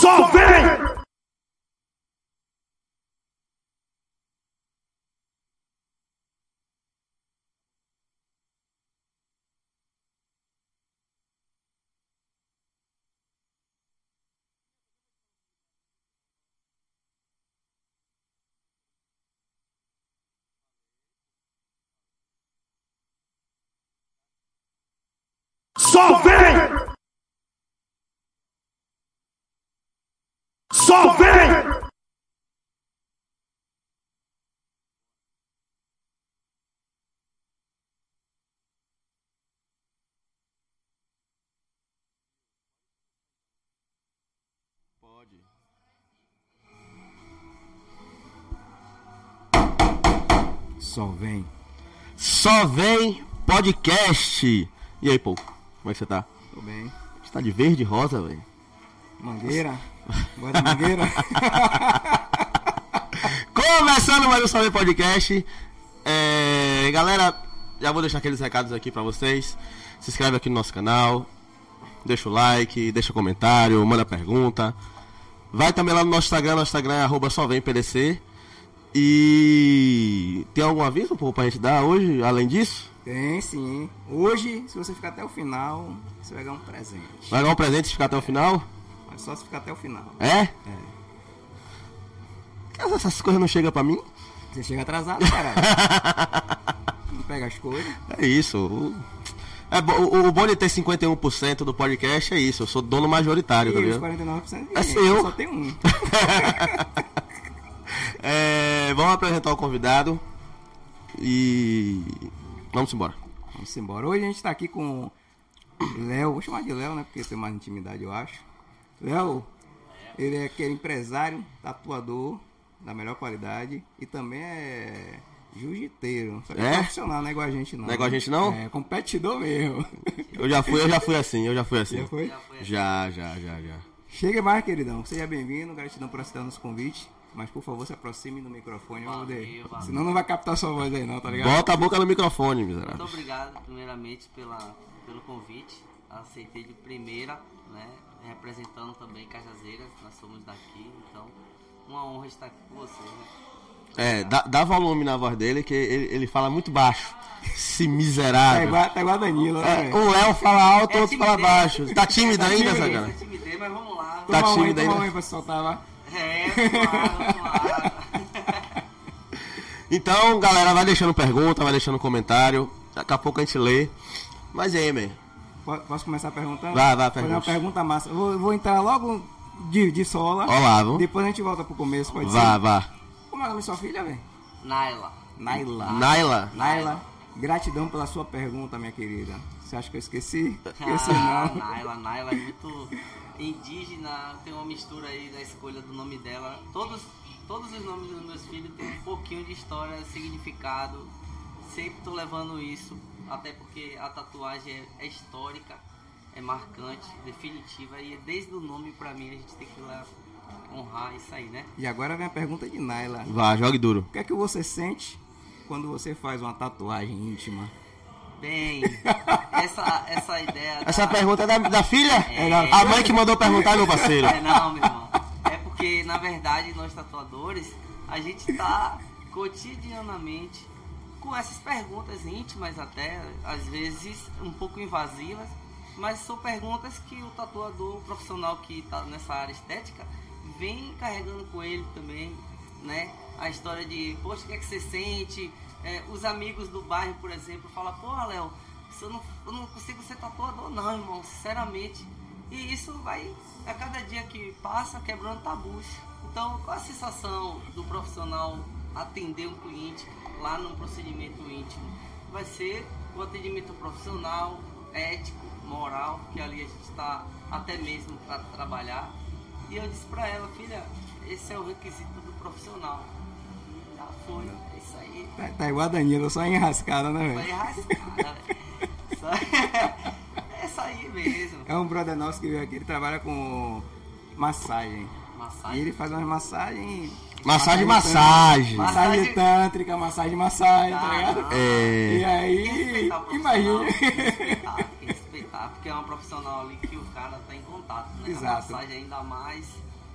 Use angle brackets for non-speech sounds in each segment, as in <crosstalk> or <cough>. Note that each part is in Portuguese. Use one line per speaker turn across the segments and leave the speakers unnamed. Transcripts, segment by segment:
Só vem! Só vem! Só vem!
Pode.
Só vem.
Só vem podcast. E aí, pô? Como é que você tá?
Tô bem.
Você tá de verde e rosa, velho?
Mangueira. Mangueira. <laughs>
Começando mais um Vem Podcast. É, galera, já vou deixar aqueles recados aqui pra vocês. Se inscreve aqui no nosso canal. Deixa o like, deixa o comentário, manda pergunta. Vai também lá no nosso Instagram, nosso Instagram é arroba só vem PDC. E tem algum aviso pô, pra gente dar hoje, além disso?
Tem sim. Hoje, se você ficar até o final, você vai ganhar um presente.
Vai ganhar um presente se ficar até o final?
Só se ficar até o final.
É? Essas coisas não chegam pra mim?
Você chega atrasado, caralho. <laughs> Não pega as coisas.
É isso. O, é, o, o bom de ter 51% do podcast é isso. Eu sou dono majoritário, tá ligado?
49%
É seu.
Só tem um. <laughs>
É, vamos apresentar o convidado. E. Vamos embora.
Vamos embora. Hoje a gente tá aqui com Léo. Vou chamar de Léo, né? Porque tem mais intimidade, eu acho. Léo, ele é aquele empresário, tatuador da melhor qualidade e também é jiu-jiteiro. Só que
É?
profissional, não é igual a gente não.
Não é igual a gente, não?
É, competidor mesmo. <laughs>
Eu já fui, eu já fui assim, eu já fui assim.
Já foi?
Já, já, já, já.
Chega mais, queridão. Seja bem-vindo. Gratidão por aceitar nosso convite. Mas, por favor, se aproxime do microfone,
Valeu, valeu.
Senão não vai captar sua voz aí, não, tá ligado?
Bota a boca no microfone,
Muito
miserável.
obrigado, primeiramente, pela, pelo convite. Aceitei de primeira, né? Representando também Cajazeiras, nós somos daqui, então uma honra estar aqui com vocês. Né?
É, dá, dá volume na voz dele, que ele, ele fala muito baixo. Esse
Tá
miserável.
igual, tá igual a Danilo, né?
É, um Léo fala alto,
É
outro fala
timidez.
baixo. Tá tímido ainda. Sagana?
Eu intimidei, mas vamos lá.
Tá
Toma um aí,
tímido
toma
ainda?
um aí pra se soltar lá.
É, vamos lá, vamos <laughs> lá.
Então, galera, vai deixando pergunta, vai deixando comentário. Daqui a pouco a gente lê. Mas e aí, man?
Po- Posso começar perguntando?
Vai, vai,
Fazer uma pergunta massa. Eu Vou, vou entrar logo de, de sola.
Olá, viu?
Depois a gente volta pro começo, pode
Vá,
ser?
vá.
Como é o nome da sua filha, velho?
Naila.
Naila.
Naila.
Naila, gratidão pela sua pergunta, minha querida. Você acha que eu esqueci? Esqueci
Ah,
não.
Naila, Naila é muito indígena, tem uma mistura aí da escolha do nome dela. Todos, todos os nomes dos meus filhos têm um pouquinho de história, significado. Sempre tô levando isso, até porque a tatuagem é, é histórica, é marcante, definitiva e desde o nome pra mim a gente tem que lá honrar isso aí, né?
E agora vem a pergunta de Naila.
Vá, jogue duro.
O que é que você sente quando você faz uma tatuagem íntima?
Bem, <laughs> essa, essa ideia.
Essa
da-
pergunta é da, da filha?
É.
A mãe que mandou perguntar, meu parceiro.
É não, meu irmão. É porque, na verdade, nós tatuadores, a gente tá cotidianamente com essas perguntas íntimas até, às vezes um pouco invasivas, mas são perguntas que o tatuador profissional que tá nessa área estética vem carregando com ele também, né? A história de, poxa, o que é que você sente? É, os amigos do bairro, por exemplo, falam, porra, Léo, eu não, eu não consigo ser tatuador não, irmão, sinceramente. E isso vai, a cada dia que passa, quebrando tabus. Então, qual a sensação do profissional atender um cliente lá num procedimento íntimo? Vai ser o atendimento profissional, ético, moral, que ali a gente está até mesmo para trabalhar. E eu disse para ela, filha, esse é o requisito do profissional. Já foi, é isso aí.
Tá, tá igual a Danilo, só enrascada, né, velho.
Só- <laughs> É isso aí mesmo.
É um brother nosso que veio aqui, ele trabalha com massagem. E
Massagem.
ele faz umas massagens.
Massagem, massagem.
Massagem
Massagem-
tântrica, massagem, massagem, tá
Ah,
ligado?
É.
E aí,
Respeitar
imagina. <laughs>
Respeitar. Porque é uma profissional ali que o cara tá em contato, né?
Exato.
A massagem ainda mais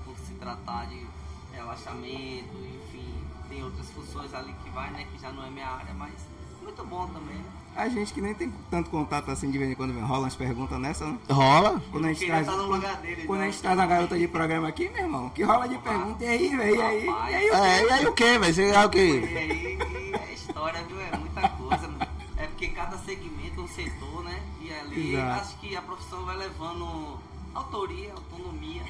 por se tratar de relaxamento, enfim, tem outras funções ali que vai, né? Que já não é minha área, mas muito bom também, né?
A gente que nem tem tanto contato assim de vez em quando vem, rola umas perguntas nessa, né?
Rola.
Quando a gente traz,
no lugar dele.
quando a
né?
gente traz uma garota de programa aqui, meu irmão, que rola de pergunta, e aí, velho, e aí,
Rapaz.
e aí, o
É, e aí o que, velho? Você é o
E
que?
aí, e é história, viu? É muita coisa. mano. É porque cada segmento é um setor, né? E ali
Exato.
acho que a profissão vai levando autoria, autonomia.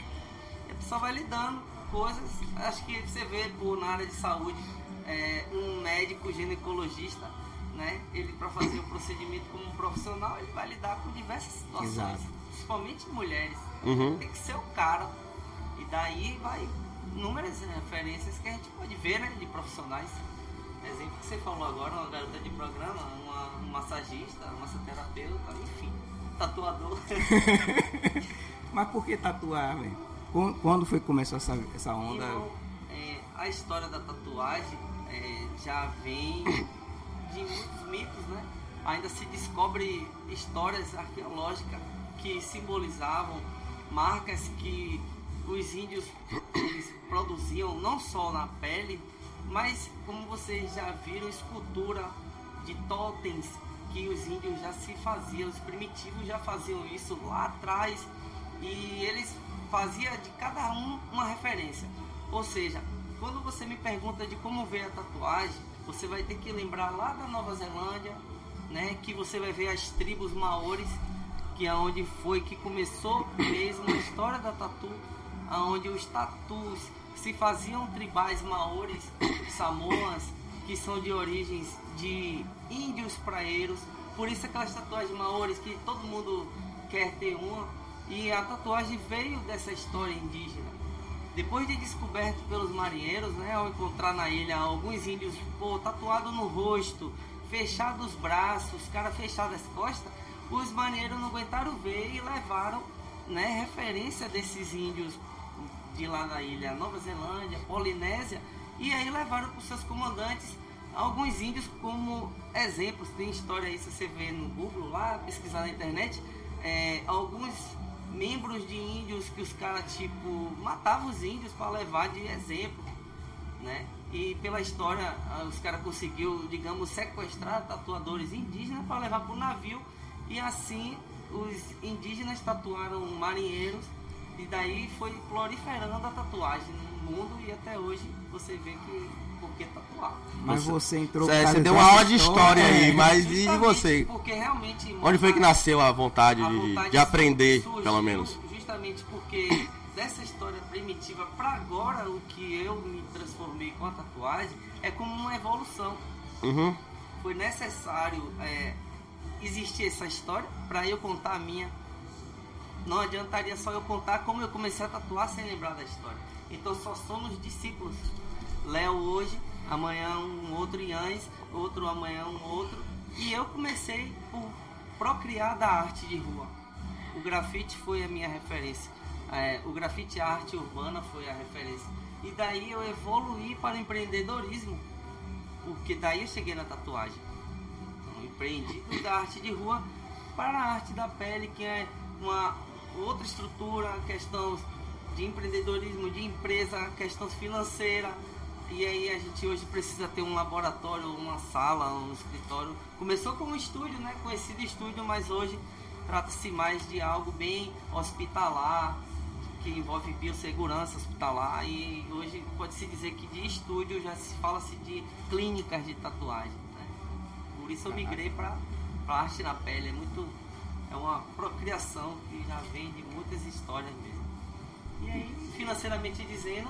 E a pessoa vai lidando coisas. Acho que você vê por, na área de saúde é, um médico ginecologista, né? Ele para fazer o procedimento como um profissional, ele vai lidar com diversas situações.
Exato.
Principalmente mulheres.
Uhum.
Tem que ser o cara. E daí vai inúmeras referências que a gente pode ver, né? De profissionais. Exemplo que você falou agora, uma garota de programa, uma, um massagista, uma massoterapeuta, enfim, tatuador. <laughs>
Mas por que tatuar, velho? Quan- Quando foi que começou essa, essa onda?
Então, é, a história da tatuagem é, já vem de muitos mitos, né? Ainda se descobre histórias arqueológicas que simbolizavam marcas que os índios <coughs> produziam não só na pele, mas como vocês já viram, escultura de totens que os índios já se faziam, os primitivos já faziam isso lá atrás e eles faziam de cada um uma referência. Ou seja, quando você me pergunta de como veio a tatuagem, você vai ter que lembrar lá da Nova Zelândia, né, que você vai ver as tribos maores, que é onde foi que começou mesmo a história da tatu, aonde os tatus se faziam tribais maores, samoas, que são de origens de índios praeiros, por isso aquelas tatuagens maores que todo mundo quer ter uma, e a tatuagem veio dessa história indígena. Depois de descoberto pelos marinheiros, né, ao encontrar na ilha alguns índios pô, tatuado no rosto, fechado os braços, cara fechado as costas, os marinheiros não aguentaram ver e levaram né, referência desses índios de lá da ilha Nova Zelândia, Polinésia, e aí levaram para os seus comandantes alguns índios como exemplos. Tem história aí, se você vê no Google lá, pesquisar na internet, é, alguns membros de índios que os caras, tipo, matavam os índios para levar de exemplo, né? E pela história, ah, os caras conseguiu, digamos, sequestrar tatuadores indígenas para levar para o navio e assim os indígenas tatuaram marinheiros e daí foi proliferando a tatuagem no mundo e até hoje você vê que que tatuar.
Mas você entrou
É,
por
você deu uma aula de história
é.
aí, mas e você?
Porque realmente
Onde foi que nasceu a vontade
a
de,
vontade
de aprender,
surgiu
pelo menos?
Justamente porque dessa história primitiva para agora o que eu me transformei com a tatuagem é como uma evolução.
Uhum.
Foi necessário é, existir essa história para eu contar a minha. Não adiantaria só eu contar como eu comecei a tatuar sem lembrar da história. Então só somos discípulos. Léo hoje, amanhã um outro Iães, outro amanhã um outro. E eu comecei por procriar da arte de rua. O grafite foi a minha referência. É, o grafite arte urbana foi a referência. E daí eu evoluí para o empreendedorismo. Porque daí eu cheguei na tatuagem. Então, empreendi da arte de rua para a arte da pele, que é uma outra estrutura, questão de empreendedorismo, de empresa, questão financeira. E aí a gente hoje precisa ter um laboratório, uma sala, um escritório. Começou como um estúdio, né? Conhecido estúdio, mas hoje trata-se mais de algo bem hospitalar, que envolve biossegurança hospitalar e hoje pode-se dizer que de estúdio já se fala-se de clínicas de tatuagem. Né? Por isso eu migrei para arte na pele. É muito é uma procriação que já vem de muitas histórias mesmo. E aí, financeiramente dizendo,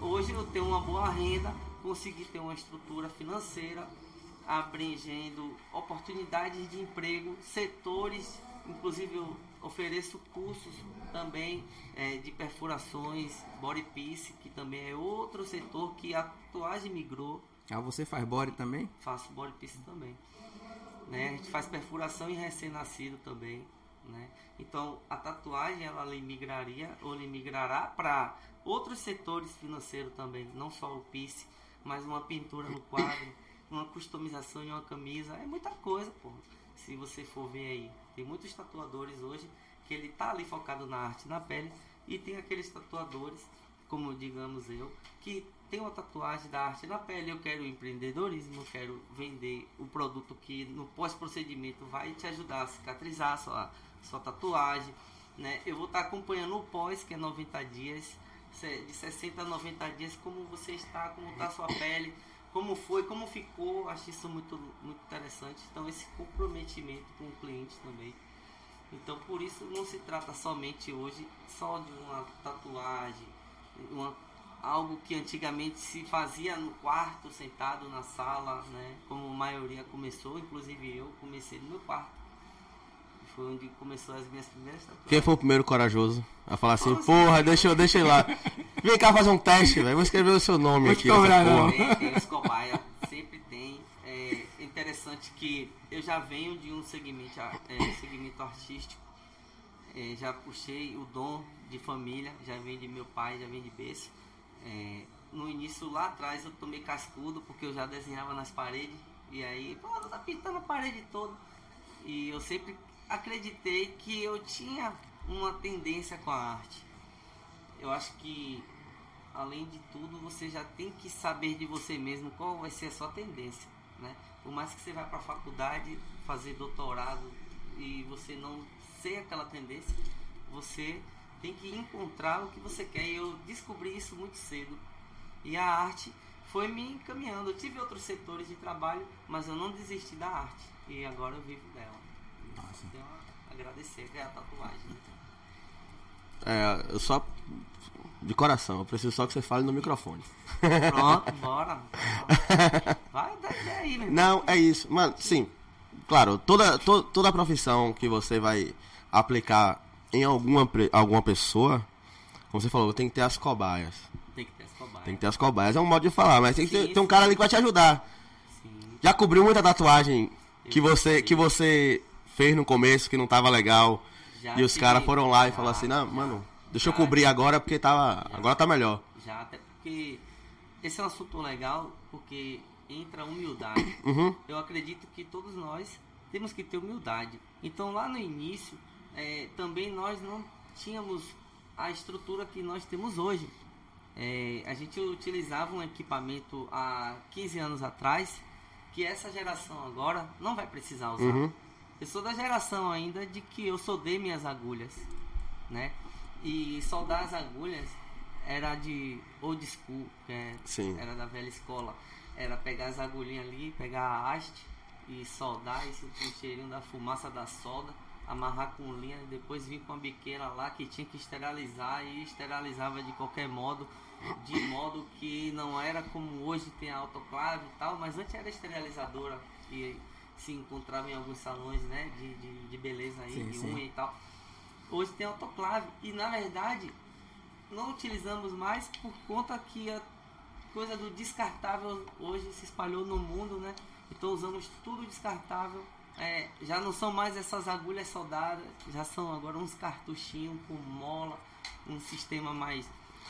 hoje eu tenho uma boa renda, consegui ter uma estrutura financeira abrangendo oportunidades de emprego, setores, inclusive eu ofereço cursos também eh, de perfurações, body piece, que também é outro setor que a tatuagem migrou,
Ah, você faz body também?
faço body piece também. Né? A gente faz perfuração em recém-nascido também. Né? Então a tatuagem ela migraria ou migrará para outros setores financeiros também, não só o piece, mas uma pintura no quadro, <coughs> uma customização em uma camisa, é muita coisa, pô. se você for ver aí, tem muitos tatuadores hoje que ele tá ali focado na arte, na pele, e tem aqueles tatuadores, como digamos eu, que tem uma tatuagem da arte na pele, eu quero empreendedorismo, eu quero vender o produto que no pós-procedimento vai te ajudar a cicatrizar a sua, sua tatuagem, né? Eu vou estar acompanhando o pós, que é 90 dias, de 60 a 90 dias, como você está, como está a sua pele, como foi, como ficou, acho isso muito, muito interessante. Então esse comprometimento com o cliente também. Então por isso não se trata somente hoje só de uma tatuagem, uma, algo que antigamente se fazia no quarto, sentado na sala, né? Como a maioria começou, inclusive eu comecei no meu quarto. Foi onde começou as minhas primeiras tatuagens.
Quem foi o primeiro corajoso a falar assim,
Como
porra, deixa eu, deixa eu ir lá. Vem cá fazer um teste, velho. Vou escrever o seu nome
Vou
aqui.
cobrar, não.
Tem, tem os cobaia, sempre tem. É interessante que eu já venho de um segmento, é, segmento artístico. É, já puxei o dom de família, já vem de meu pai, já vem de berço. É, no início lá atrás eu tomei cascudo porque eu já desenhava nas paredes. E aí, pô, tá pintando a parede toda. E eu sempre acreditei que eu tinha uma tendência com a arte. Eu acho que além de tudo, você já tem que saber de você mesmo qual vai ser a sua tendência, né? Por mais que você vá para a faculdade fazer doutorado e você não ser aquela tendência, você tem que encontrar o que você quer. E eu descobri isso muito cedo. E a arte foi me encaminhando. Eu tive outros setores de trabalho, mas eu não desisti da arte. E agora eu vivo dela. Então, agradecer que é a tatuagem.
É, eu só. De coração, eu preciso só que você fale no microfone.
Pronto, <laughs> bora. Vai, ideia aí, meu.
Não, é isso. Mano, sim. Claro, toda, to- toda profissão que você vai aplicar em alguma, alguma pessoa, como você falou, tem que ter as cobaias.
Tem que ter as cobaias.
Tem que ter as cobaias, é um modo de falar, mas tem que ter,
Sim,
ter um cara ali que vai te ajudar.
Sim.
Já cobriu muita tatuagem que você, que você fez no começo que não tava legal.
Já
e os caras foram lá e falaram assim, não,
já,
mano, deixa eu
já,
cobrir agora porque tava. Agora tá melhor.
Já, até porque esse é um assunto legal, porque entra a humildade. <coughs>
Uhum.
Eu acredito que todos nós temos que ter humildade. Então lá no início, eh, também nós não tínhamos a estrutura que nós temos hoje. Eh, a gente utilizava um equipamento há 15 anos atrás que essa geração agora não vai precisar usar.
Uhum.
Eu sou da geração ainda de que eu soldei minhas agulhas, né? E soldar as agulhas era de old school, é- era da velha escola. Era pegar as agulhinhas ali, pegar a haste e soldar e sentir o cheirinho da fumaça da solda, amarrar com linha e depois vir com a biqueira lá que tinha que esterilizar e esterilizava de qualquer modo, de modo que não era como hoje tem a autoclave e tal, mas antes era esterilizadora e se encontrava em alguns salões né, de, de, de beleza aí,
Sim,
de
sim.
unha e tal. Hoje tem autoclave e na verdade não utilizamos mais por conta que a coisa do descartável hoje se espalhou no mundo, né? Então usamos tudo descartável. É, já não são mais essas agulhas soldadas, já são agora uns cartuchinhos com mola, um sistema mais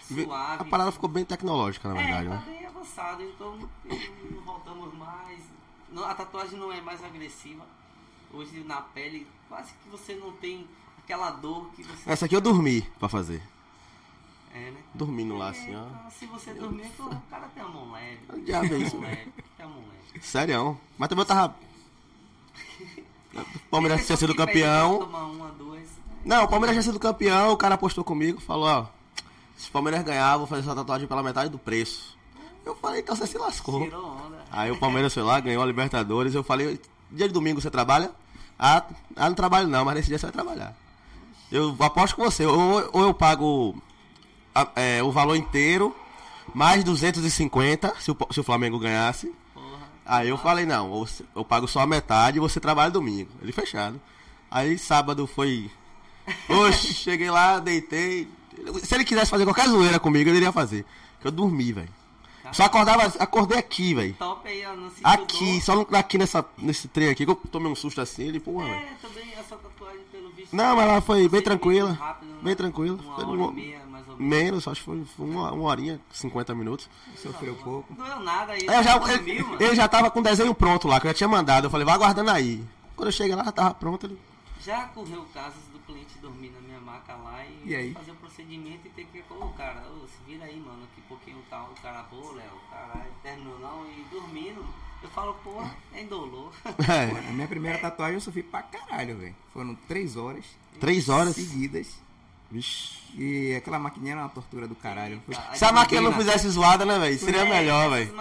suave.
A parada ficou bem tecnológica, na verdade,
é, tá
né?
bem avançado, então não voltamos mais. A tatuagem não é mais agressiva. Hoje na pele quase que você não tem aquela dor que você.
Essa aqui eu dormi pra fazer.
É, né?
Dormindo lá
É,
assim, ó.
então, se você dormir, então, o cara tem uma mão leve.
O diabo é isso,
mão
né?
leve, Tem uma mão leve.
Sério. Mas também eu tava. <laughs> O Palmeiras tinha sido campeão.
Uma, duas.
Não, o Palmeiras tinha sido campeão, o cara apostou comigo, falou, ó, se o Palmeiras ganhar, eu vou fazer sua tatuagem pela metade do preço. Eu falei, então você se lascou.
Tirou onda.
Aí o Palmeiras foi lá, ganhou a Libertadores, eu falei, dia de domingo você trabalha? Ah, ah não trabalho não, mas nesse dia você vai trabalhar. Eu aposto com você, ou, ou eu pago a- é, o valor inteiro, mais 250, se o, se o Flamengo ganhasse.
Porra.
Aí eu falei, não, ou eu pago só a metade e você trabalha domingo. Ele fechado. Aí sábado foi. <laughs> Oxe, cheguei lá, deitei. Se ele quisesse fazer qualquer zoeira comigo, ele iria fazer. Que eu dormi, velho. Só acordava, acordei aqui, velho.
Top aí, ó, não
Aqui, só no- aqui nessa, nesse trem aqui, que eu tomei um susto assim, ele, porra, velho.
É, também essa tatuagem pelo visto.
Não, mas ela foi bem tranquila.
rápido, né?
Bem tranquila.
Uma
Foi
hora
uma-
e meia, mais ou menos.
Menos, acho que foi, foi uma, uma horinha, 50 minutos.
Sofreu pouco.
Não doeu nada aí.
Aí eu já,
dormiu, mano.
ele, ele já tava com o desenho pronto lá, que eu já tinha mandado. Eu falei, vai aguardando aí. Quando eu cheguei lá, já tava pronto. Ele...
Já correu casos cliente dormir na minha maca lá e,
E aí?
fazer o procedimento e ter que colocar, o cara, ô, se vira aí, mano, que pouquinho tal, o cara, pô, Léo, caralho, terminou não, e dormindo. Eu falo, pô, é indolor. <laughs>
É,
A minha primeira tatuagem eu sofri pra caralho, velho. Foram três horas
três horas.
seguidas.
Vixe.
E aquela maquininha era uma tortura do caralho.
Eita,
Se a máquina não fizesse zoada, né, velho? Seria
É,
melhor, velho.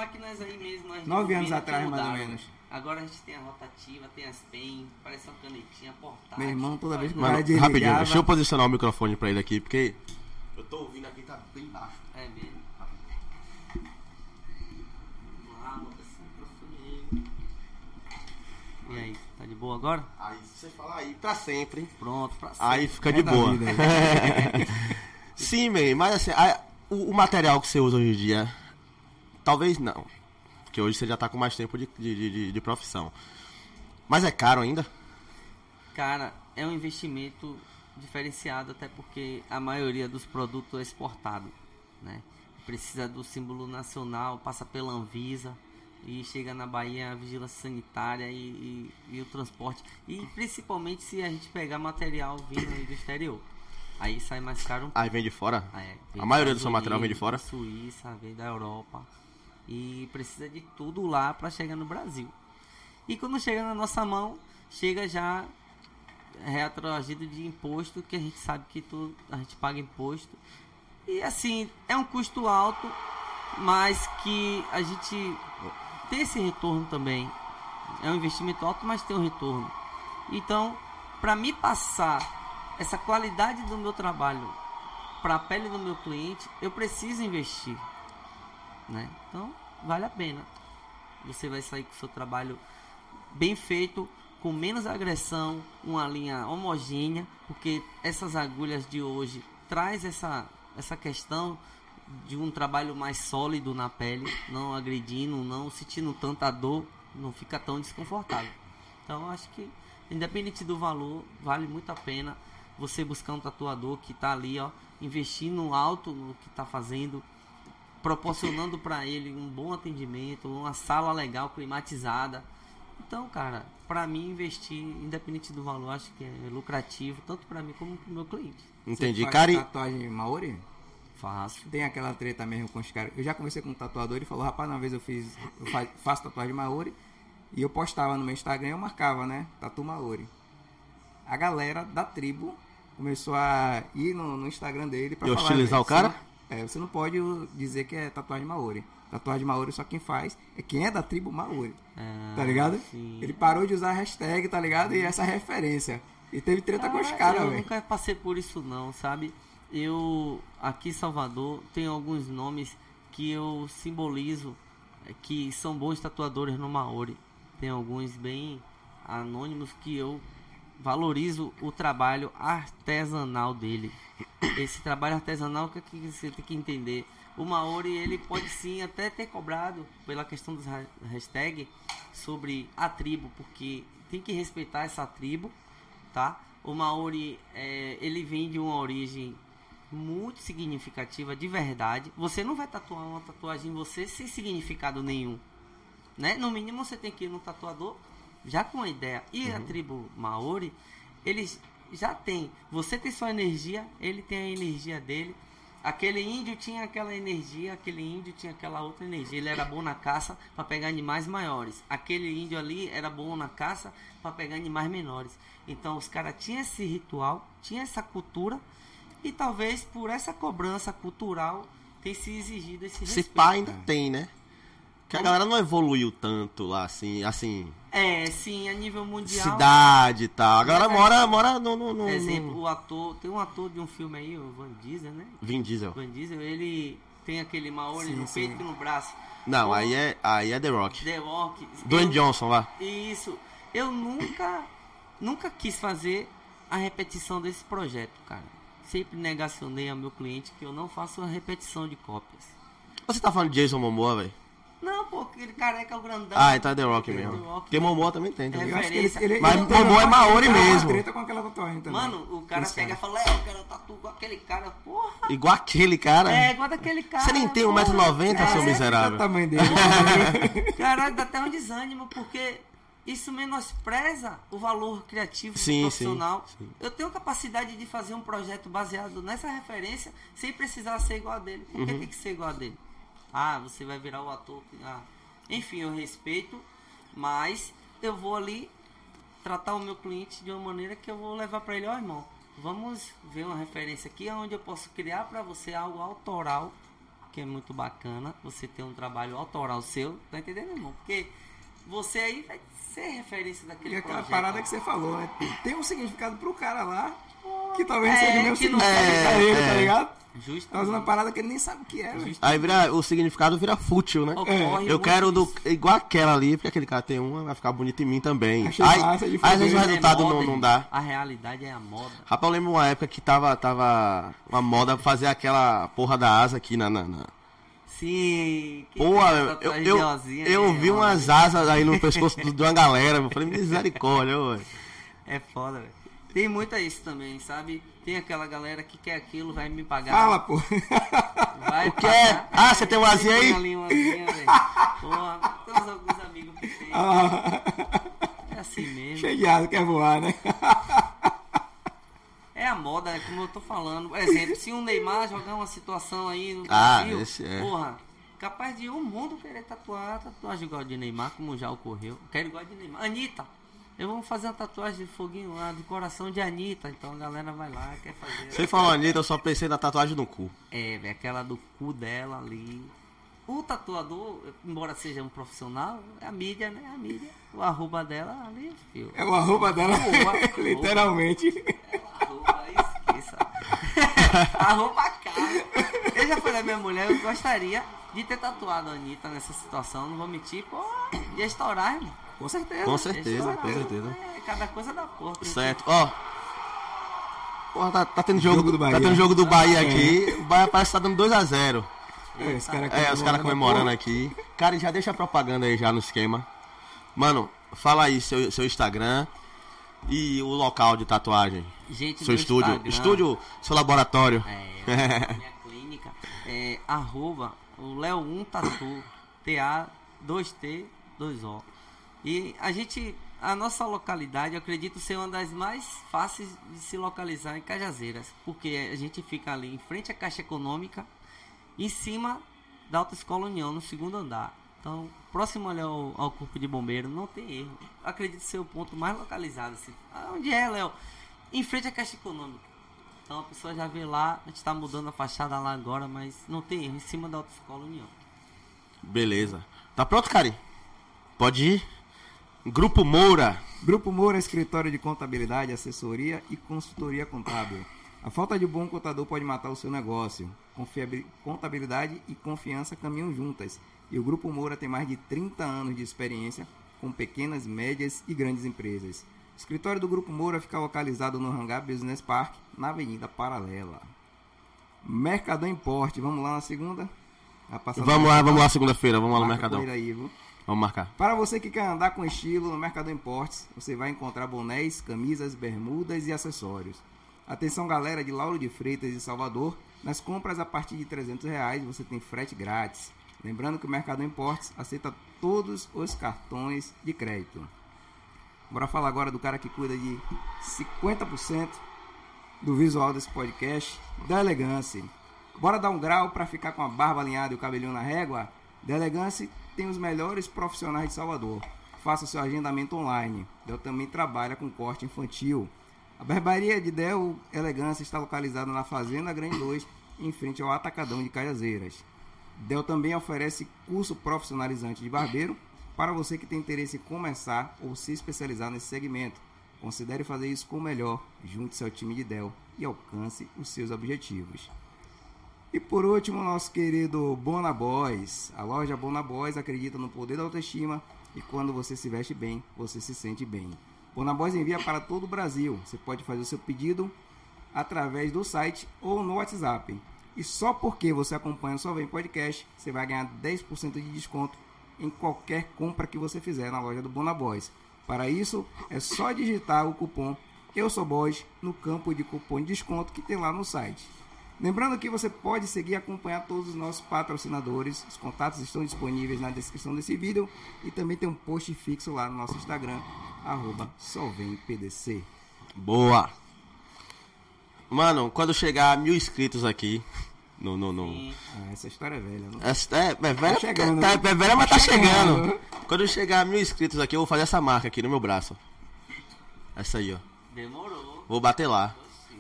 Nove anos atrás, mais ou menos.
Agora a gente tem a rotativa, tem as pen, parece uma canetinha portátil.
Meu irmão, toda vez que o
Mano,
cara desligava...
rapidinho, deixa eu posicionar o microfone pra ele aqui, porque. Eu tô ouvindo aqui, tá bem baixo.
É mesmo. Vamos lá, bota esse microfone aí. E aí, tá de boa agora?
Aí você fala aí pra sempre.
Pronto, pra sempre.
Aí fica
É
de
da
boa.
vida, <laughs>
Sim, man, mas assim, a- o, o material que você usa hoje em dia, talvez não. Porque hoje você já tá com mais tempo de, de, de- de profissão. Mas é caro ainda?
Cara, é um investimento diferenciado, até porque a maioria dos produtos é exportado, né? Precisa do símbolo nacional, passa pela Anvisa e chega na Bahia a vigilância sanitária e, e- e o transporte. E principalmente se a gente pegar material vindo do exterior. Aí sai mais caro um
Aí vem de fora?
É.
A maioria do seu material vem de fora?
Suíça, vem da Europa. E precisa de tudo lá para chegar no Brasil. E quando chega na nossa mão, chega já retroagido de imposto, que a gente sabe que tudo, a gente paga imposto. E assim, é um custo alto, mas que a gente tem esse retorno também. É um investimento alto, mas tem um retorno. Então, para me passar essa qualidade do meu trabalho para a pele do meu cliente, eu preciso investir. Né? Então, vale a pena. Você vai sair com o seu trabalho bem feito, com menos agressão, uma linha homogênea, porque essas agulhas de hoje traz essa, essa questão de um trabalho mais sólido na pele, não agredindo, não sentindo tanta dor, não fica tão desconfortável. Então acho que independente do valor, vale muito a pena você buscar um tatuador que está ali, ó, investindo alto no que está fazendo, proporcionando para ele um bom atendimento, uma sala legal, climatizada. Então, cara, para mim investir, independente do valor, acho que é lucrativo, tanto para mim como para o meu cliente.
Entendi.
Faz
Cara, e-
tatuagem Maori?
Fácil.
Tem aquela treta mesmo com os caras. Eu já conversei com um tatuador e falou, rapaz, uma vez eu fiz. Eu fa- faço tatuagem Maori e eu postava no meu Instagram e eu marcava, né? Tatu Maori. A galera da tribo começou a ir no, no Instagram dele pra
E
falar.
hostilizar
"Você
o cara?"
É, você não pode dizer que é tatuagem Maori. Tatuagem Maori só quem faz é quem é da tribo Maori.
Ah,
Tá ligado?
sim.
Ele parou de usar a hashtag, tá ligado? E essa referência. E teve treta com os
Ah,
caras,
Eu
velho.
nunca passei por isso não, sabe? Eu aqui em Salvador tenho alguns nomes que eu simbolizo eh, que são bons tatuadores no Maori. Tem alguns bem anônimos que eu valorizo o trabalho artesanal dele. Esse trabalho artesanal que você tem que entender. O Maori ele pode sim até ter cobrado pela questão dos ha- hashtag sobre a tribo, porque tem que respeitar essa tribo, tá? O Maori é, ele vem de uma origem muito significativa de verdade. Você não vai tatuar uma tatuagem em você sem significado nenhum, né? No mínimo você tem que ir no tatuador já com a ideia. E a tribo Maori, eles já tem. Você tem sua energia, ele tem a energia dele. Aquele índio tinha aquela energia, aquele índio tinha aquela outra energia. Ele era bom na caça para pegar animais maiores. Aquele índio ali era bom na caça para pegar animais menores. Então os caras tinham esse ritual, tinha essa cultura e talvez por essa cobrança cultural tem se exigido esse
esse
respeito.
pá ainda tem, né? Que a galera não evoluiu tanto lá, assim, assim,
É, sim, a nível mundial.
cidade e tal. A galera
Mas,
mora, mora no, no, no,
Exemplo,
no-
o ator, tem um ator de um filme aí, o Van Diesel, né?
Vin Diesel.
Van Diesel, ele tem aquele Maori no
sim.
peito e no braço.
Não,
O
aí é, aí é The Rock.
The Rock.
Dwayne
eu-
Johnson lá.
Isso. Eu nunca, nunca quis fazer a repetição desse projeto, cara. Sempre negacionei ao meu cliente que eu não faço a repetição de cópias.
Você tá falando de Jason Momoa, velho?
Não, pô, aquele careca é o grandão.
Ah, então é The Rock
The
mesmo.
Rock.
Porque Momoa também tem, tá
É,
Eu
ligado?
acho que ele, ele,
Mas
ele
Momoa é Maori mesmo.
treta com aquela tatuagem também.
Mano, o cara
Esse
pega e fala, é, eu quero tatu com aquele cara, porra.
Igual aquele cara.
É, igual daquele cara.
Você nem tem
porra.
1,90m, seu
É,
miserável.
O tamanho dele. <laughs>
Caralho, dá até um desânimo, porque isso menospreza o valor criativo
Sim,
profissional.
sim, sim.
Eu tenho capacidade de fazer um projeto baseado nessa referência sem precisar ser igual a dele. Por
Uhum.
que tem que ser igual a dele? Ah, você vai virar o ator. Ah. Enfim, eu respeito, mas eu vou ali tratar o meu cliente de uma maneira que eu vou levar para ele, ó irmão, vamos ver uma referência aqui onde eu posso criar para você algo autoral, que é muito bacana, você ter um trabalho autoral seu, tá entendendo, irmão? Porque você aí vai ser referência daquele
E aquela
projeto.
parada que você falou, né? Tem um significado pro cara lá que talvez
É,
seja o mesmo
que não
significado
é,
pra ele,
é.
tá ligado?
Justo.
Tá fazendo uma parada que ele nem sabe o que é, velho.
Aí vira, o significado vira fútil, né?
Ocorre
Eu quero do, igual aquela ali, porque aquele cara tem uma, vai ficar bonito em mim também.
Achei
Aí,
massa de
às vezes o resultado
É moda,
não, não dá.
A realidade é a moda.
Rapaz, eu lembro uma época que tava, tava uma moda fazer aquela porra da asa aqui na. na, na-
Sim. que
Pô, eu, eu, eu
é
vi
uma-
umas asas aí no pescoço <laughs> de uma galera. Eu falei, misericórdia, velho.
É foda, velho. Tem muita isso também, sabe? Tem aquela galera que quer aquilo, vai me pagar.
Fala, pô.
Vai
O que é? Ah, você tem uma asinha aí?
Tem ali uma asinha, velho. Porra, temos alguns amigos que tem.
Ah,
É assim mesmo.
Cheio quer voar, né?
É a moda, é como eu tô falando. Por exemplo, se um Neymar jogar uma situação aí no
Ah,
Brasil,
esse é.
porra, capaz de o mundo querer tatuar tatuagem igual de Neymar, como já ocorreu. Quero igual de Neymar. Anitta, eu vou fazer uma tatuagem de foguinho lá, do coração de Anitta. Então a galera vai lá, quer fazer.
Você falou Anitta, eu só pensei na tatuagem no cu.
É, velho, aquela do cu dela ali. O tatuador, embora seja um profissional, é a mídia, né? A mídia. O arroba dela ali, filho.
É o arroba dela,
Arroba, <laughs>
literalmente.
Arroba, esqueça. <laughs> arroba cara. Eu já falei à minha mulher, eu gostaria de ter tatuado a Anitta nessa situação, não vou mentir, pô, ia estourar, irmão.
Com certeza.
Com
Ia
certeza, com certeza.
É, cada coisa da porra.
Certo, ó. Porra, tá, tá tendo jogo,
Jogo do
Tá
Bahia.
tendo jogo do Bahia aqui. O Bahia parece que tá dando 2x0.
É, os caras
É, os caras comemorando aqui. Cara, já deixa a propaganda aí já no esquema. Mano, fala aí seu, seu Instagram e o local de tatuagem.
Gente,
Seu estúdio.
Instagram-
Estúdio, seu laboratório.
É, <laughs> minha clínica. É, arroba o Léo 1 Tatu. T-A-2-T 2-O. E a gente, a nossa localidade, eu acredito ser uma das mais fáceis de se localizar em Cajazeiras. Porque a gente fica ali em frente à Caixa Econômica, em cima da Autoescola União, no segundo andar. Então, próximo ali ao, ao Corpo de Bombeiro, não tem erro. Acredito ser o ponto mais localizado. Assim. Ah, onde é, Léo? Em frente à Caixa Econômica. Então a pessoa já vê lá, a gente tá mudando a fachada lá agora, mas não tem erro, em cima da Autoescola União.
Beleza. Tá pronto, Cari? Pode ir? Grupo Moura.
Grupo Moura é escritório de contabilidade, assessoria e consultoria contábil. A falta de bom contador pode matar o seu negócio. Contabilidade e confiança caminham juntas. E o Grupo Moura tem mais de 30 anos de experiência com pequenas, médias e grandes empresas. O escritório do Grupo Moura fica localizado no Hangar Business Park, na Avenida Paralela. Mercadão Importe, vamos lá na segunda? Passar
Vamos lá, vamos lá segunda-feira. Vamos lá no Mercadão.
aí, viu?
Vamos marcar.
Para você que quer andar com estilo no Mercado Importes, você vai encontrar bonés, camisas, bermudas e acessórios. Atenção galera de Lauro de Freitas e Salvador, nas compras a partir de 300 reais você tem frete grátis. Lembrando que o Mercado Importes aceita todos os cartões de crédito. Bora falar agora do cara que cuida de 50% do visual desse podcast, da Elegância. Bora dar um grau para ficar com a barba alinhada e o cabelinho na régua? Da Elegância tem os melhores profissionais de Salvador. Faça seu agendamento online. Del também trabalha com corte infantil. A barbearia de Del Elegância está localizada na Fazenda Grande 2, em frente ao Atacadão de Cajazeiras. Del também oferece curso profissionalizante de barbeiro para você que tem interesse em começar ou se especializar nesse segmento. Considere fazer isso com o melhor, junte-se ao time de Del e alcance os seus objetivos. E por último, nosso querido Bona Boys. A loja Bona Boys acredita no poder da autoestima e quando você se veste bem, você se sente bem. Bona Boys envia para todo o Brasil. Você pode fazer o seu pedido através do site ou no WhatsApp. E só porque você acompanha o Só Vem Podcast, você vai ganhar 10% de desconto em qualquer compra que você fizer na loja do Bona Boys. Para isso, é só digitar o cupom Eu Sou Boys no campo de cupom de desconto que tem lá no site. Lembrando que você pode seguir e acompanhar todos os nossos patrocinadores. Os contatos estão disponíveis na descrição desse vídeo e também tem um post fixo lá no nosso Instagram, arroba solvempdc.
Boa! Mano, quando chegar a mil inscritos aqui no. no, no...
Ah, essa história é velha, não?
É, é, é velha,
chegando,
tá,
né?
é velha, mas
Tá
tá chegando.
chegando.
Quando chegar a mil inscritos aqui, eu vou fazer essa marca aqui no meu braço. Essa aí, ó.
Demorou.
Vou bater lá.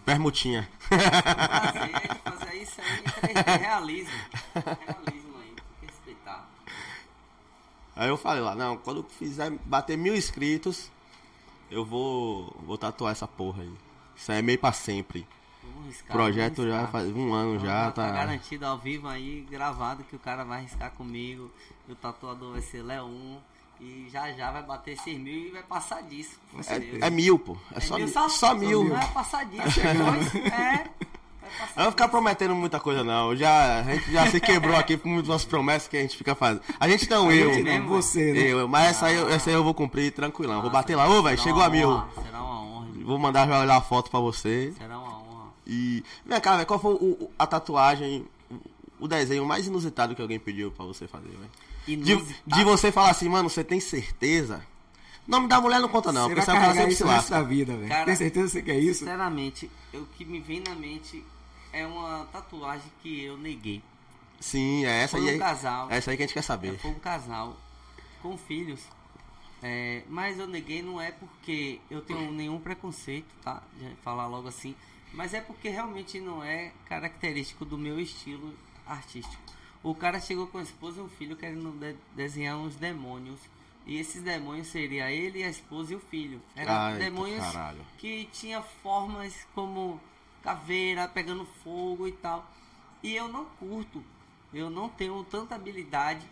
Permutinha.
Prazer de fazer isso aí. 3D, Realismo. Realismo aí. Respeitar.
Aí eu falei lá, não, quando fizer bater mil inscritos, eu vou, vou tatuar essa porra aí. Isso aí é meio pra sempre.
Riscar.
Projeto já faz um ano já,
lá,
tá.
garantido ao vivo aí, gravado, que o cara vai riscar comigo. O tatuador vai ser Leon. E já já vai bater esses mil e vai passar disso.
É, é mil, pô. É,
É
só,
mil
mil,
só-
só mil.
Não vai passar disso. <laughs> Depois, é.
Eu não vou ficar prometendo muita coisa, não. Já, a gente já se quebrou aqui por muitas promessas que a gente fica fazendo. A gente não, eu.
gente
mesmo,
não, você, né?
Eu, mas essa aí, eu- essa aí eu vou cumprir tranquilão. Vou bater lá, ô, velho, chegou a mil.
Será uma honra.
Vou mandar já olhar a foto pra você.
Será uma honra.
E. Vem cá, velho, qual foi o- a tatuagem, o- o desenho mais inusitado que alguém pediu pra você fazer, velho? De, de você falar assim, mano, você tem certeza? Nome da mulher não conta, não,
você
porque
vai carregar
sempre
isso
se
da vida, velho. Tem certeza que você quer isso?
Sinceramente, o que me vem na mente é uma tatuagem que eu neguei.
Sim, é essa
Foi
aí.
um casal.
É essa aí que a gente quer saber.
Foi um casal com filhos. É, mas eu neguei não é porque eu tenho nenhum preconceito, tá? De falar logo assim. Mas é porque realmente não é característico do meu estilo artístico. O cara chegou com a esposa e um filho querendo de- desenhar uns demônios. E esses demônios seriam ele, a esposa e o filho. Eram
Ai,
demônios
caralho.
que tinha formas como caveira, pegando fogo e tal. E eu não curto. Eu não tenho tanta habilidade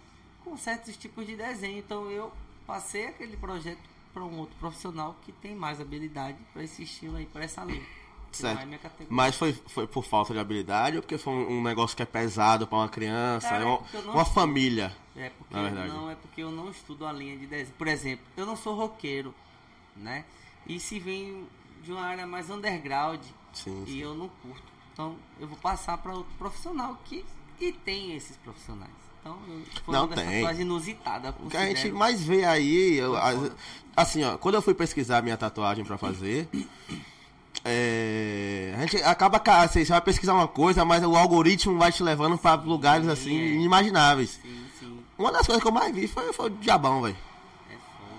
com certos tipos de desenho. Então eu passei aquele projeto para um outro profissional que tem mais habilidade para esse estilo aí, para essa linha. Que não
Certo.
é.
Mas foi, foi por falta de habilidade ou porque foi um, um negócio que é pesado pra uma criança?
Cara,
é uma,
eu não
uma
sei.
família.
É porque
Na verdade.
não é porque eu não estudo a linha de desenho. Por exemplo, eu não sou roqueiro, né? E se vem de uma área mais underground
Sim,
e
sim.
eu não curto, então eu vou passar para outro profissional que e tem esses profissionais. Então, foi
Não
uma
tem.
inusitada.
O que a gente mais vê aí, eu- as- assim, ó, quando eu fui pesquisar minha tatuagem pra fazer, é, a gente acaba, ca- assim, você vai pesquisar uma coisa, mas o algoritmo vai te levando pra lugares assim
é.
inimagináveis.
Sim, sim,
Uma das coisas que eu mais vi foi, foi o diabão, velho.
é foda.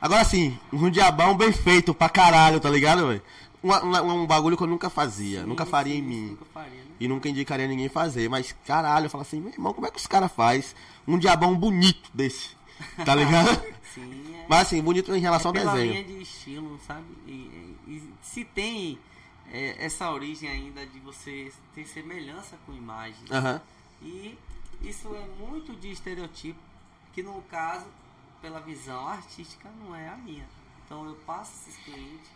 Agora assim, um diabão bem feito pra caralho, tá ligado, velho? Uma- Um, bagulho que eu nunca fazia,
Sim,
nunca faria
sim,
em mim.
Nunca faria, né?
E nunca indicaria ninguém fazer. Mas, caralho, eu falo assim, meu irmão, como é que os caras faz um diabão bonito desse? Tá ligado? <laughs>
Sim, é.
Mas assim, bonito em relação
é
ao
pela
desenho.
linha de estilo, sabe? E, e se tem é, essa origem ainda de você ter semelhança com imagens.
Aham.
E isso é muito de estereotipo, que no caso, pela visão artística, não é a minha. Então eu passo esses clientes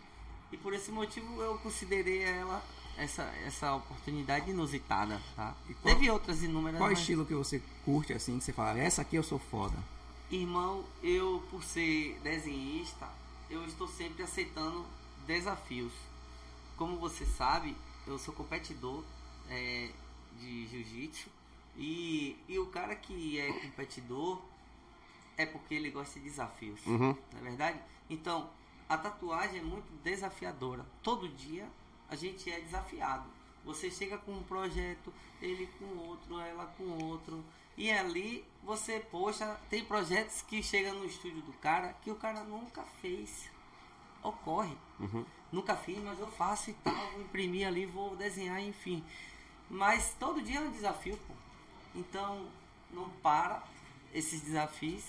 e por esse motivo eu considerei ela essa, essa oportunidade inusitada, tá?
qual-
Teve outras inúmeras.
Qual
mas-
estilo que você curte assim, que você fala, essa aqui eu sou foda?
Irmão, eu por ser desenhista, eu estou sempre aceitando desafios. Como você sabe, eu sou competidor é, de jiu-jitsu e, e o cara que é competidor é porque ele gosta de desafios,
Uhum.
não é verdade? Então, a tatuagem é muito desafiadora. Todo dia a gente é desafiado. Você chega com um projeto, ele com outro, ela com outro. E ali você, poxa, tem projetos que chegam no estúdio do cara que o cara nunca fez. Ocorre. Nunca fiz, mas eu faço e tal, vou imprimir ali, vou desenhar, enfim. Mas todo dia é um desafio, pô. Então, não para esses desafios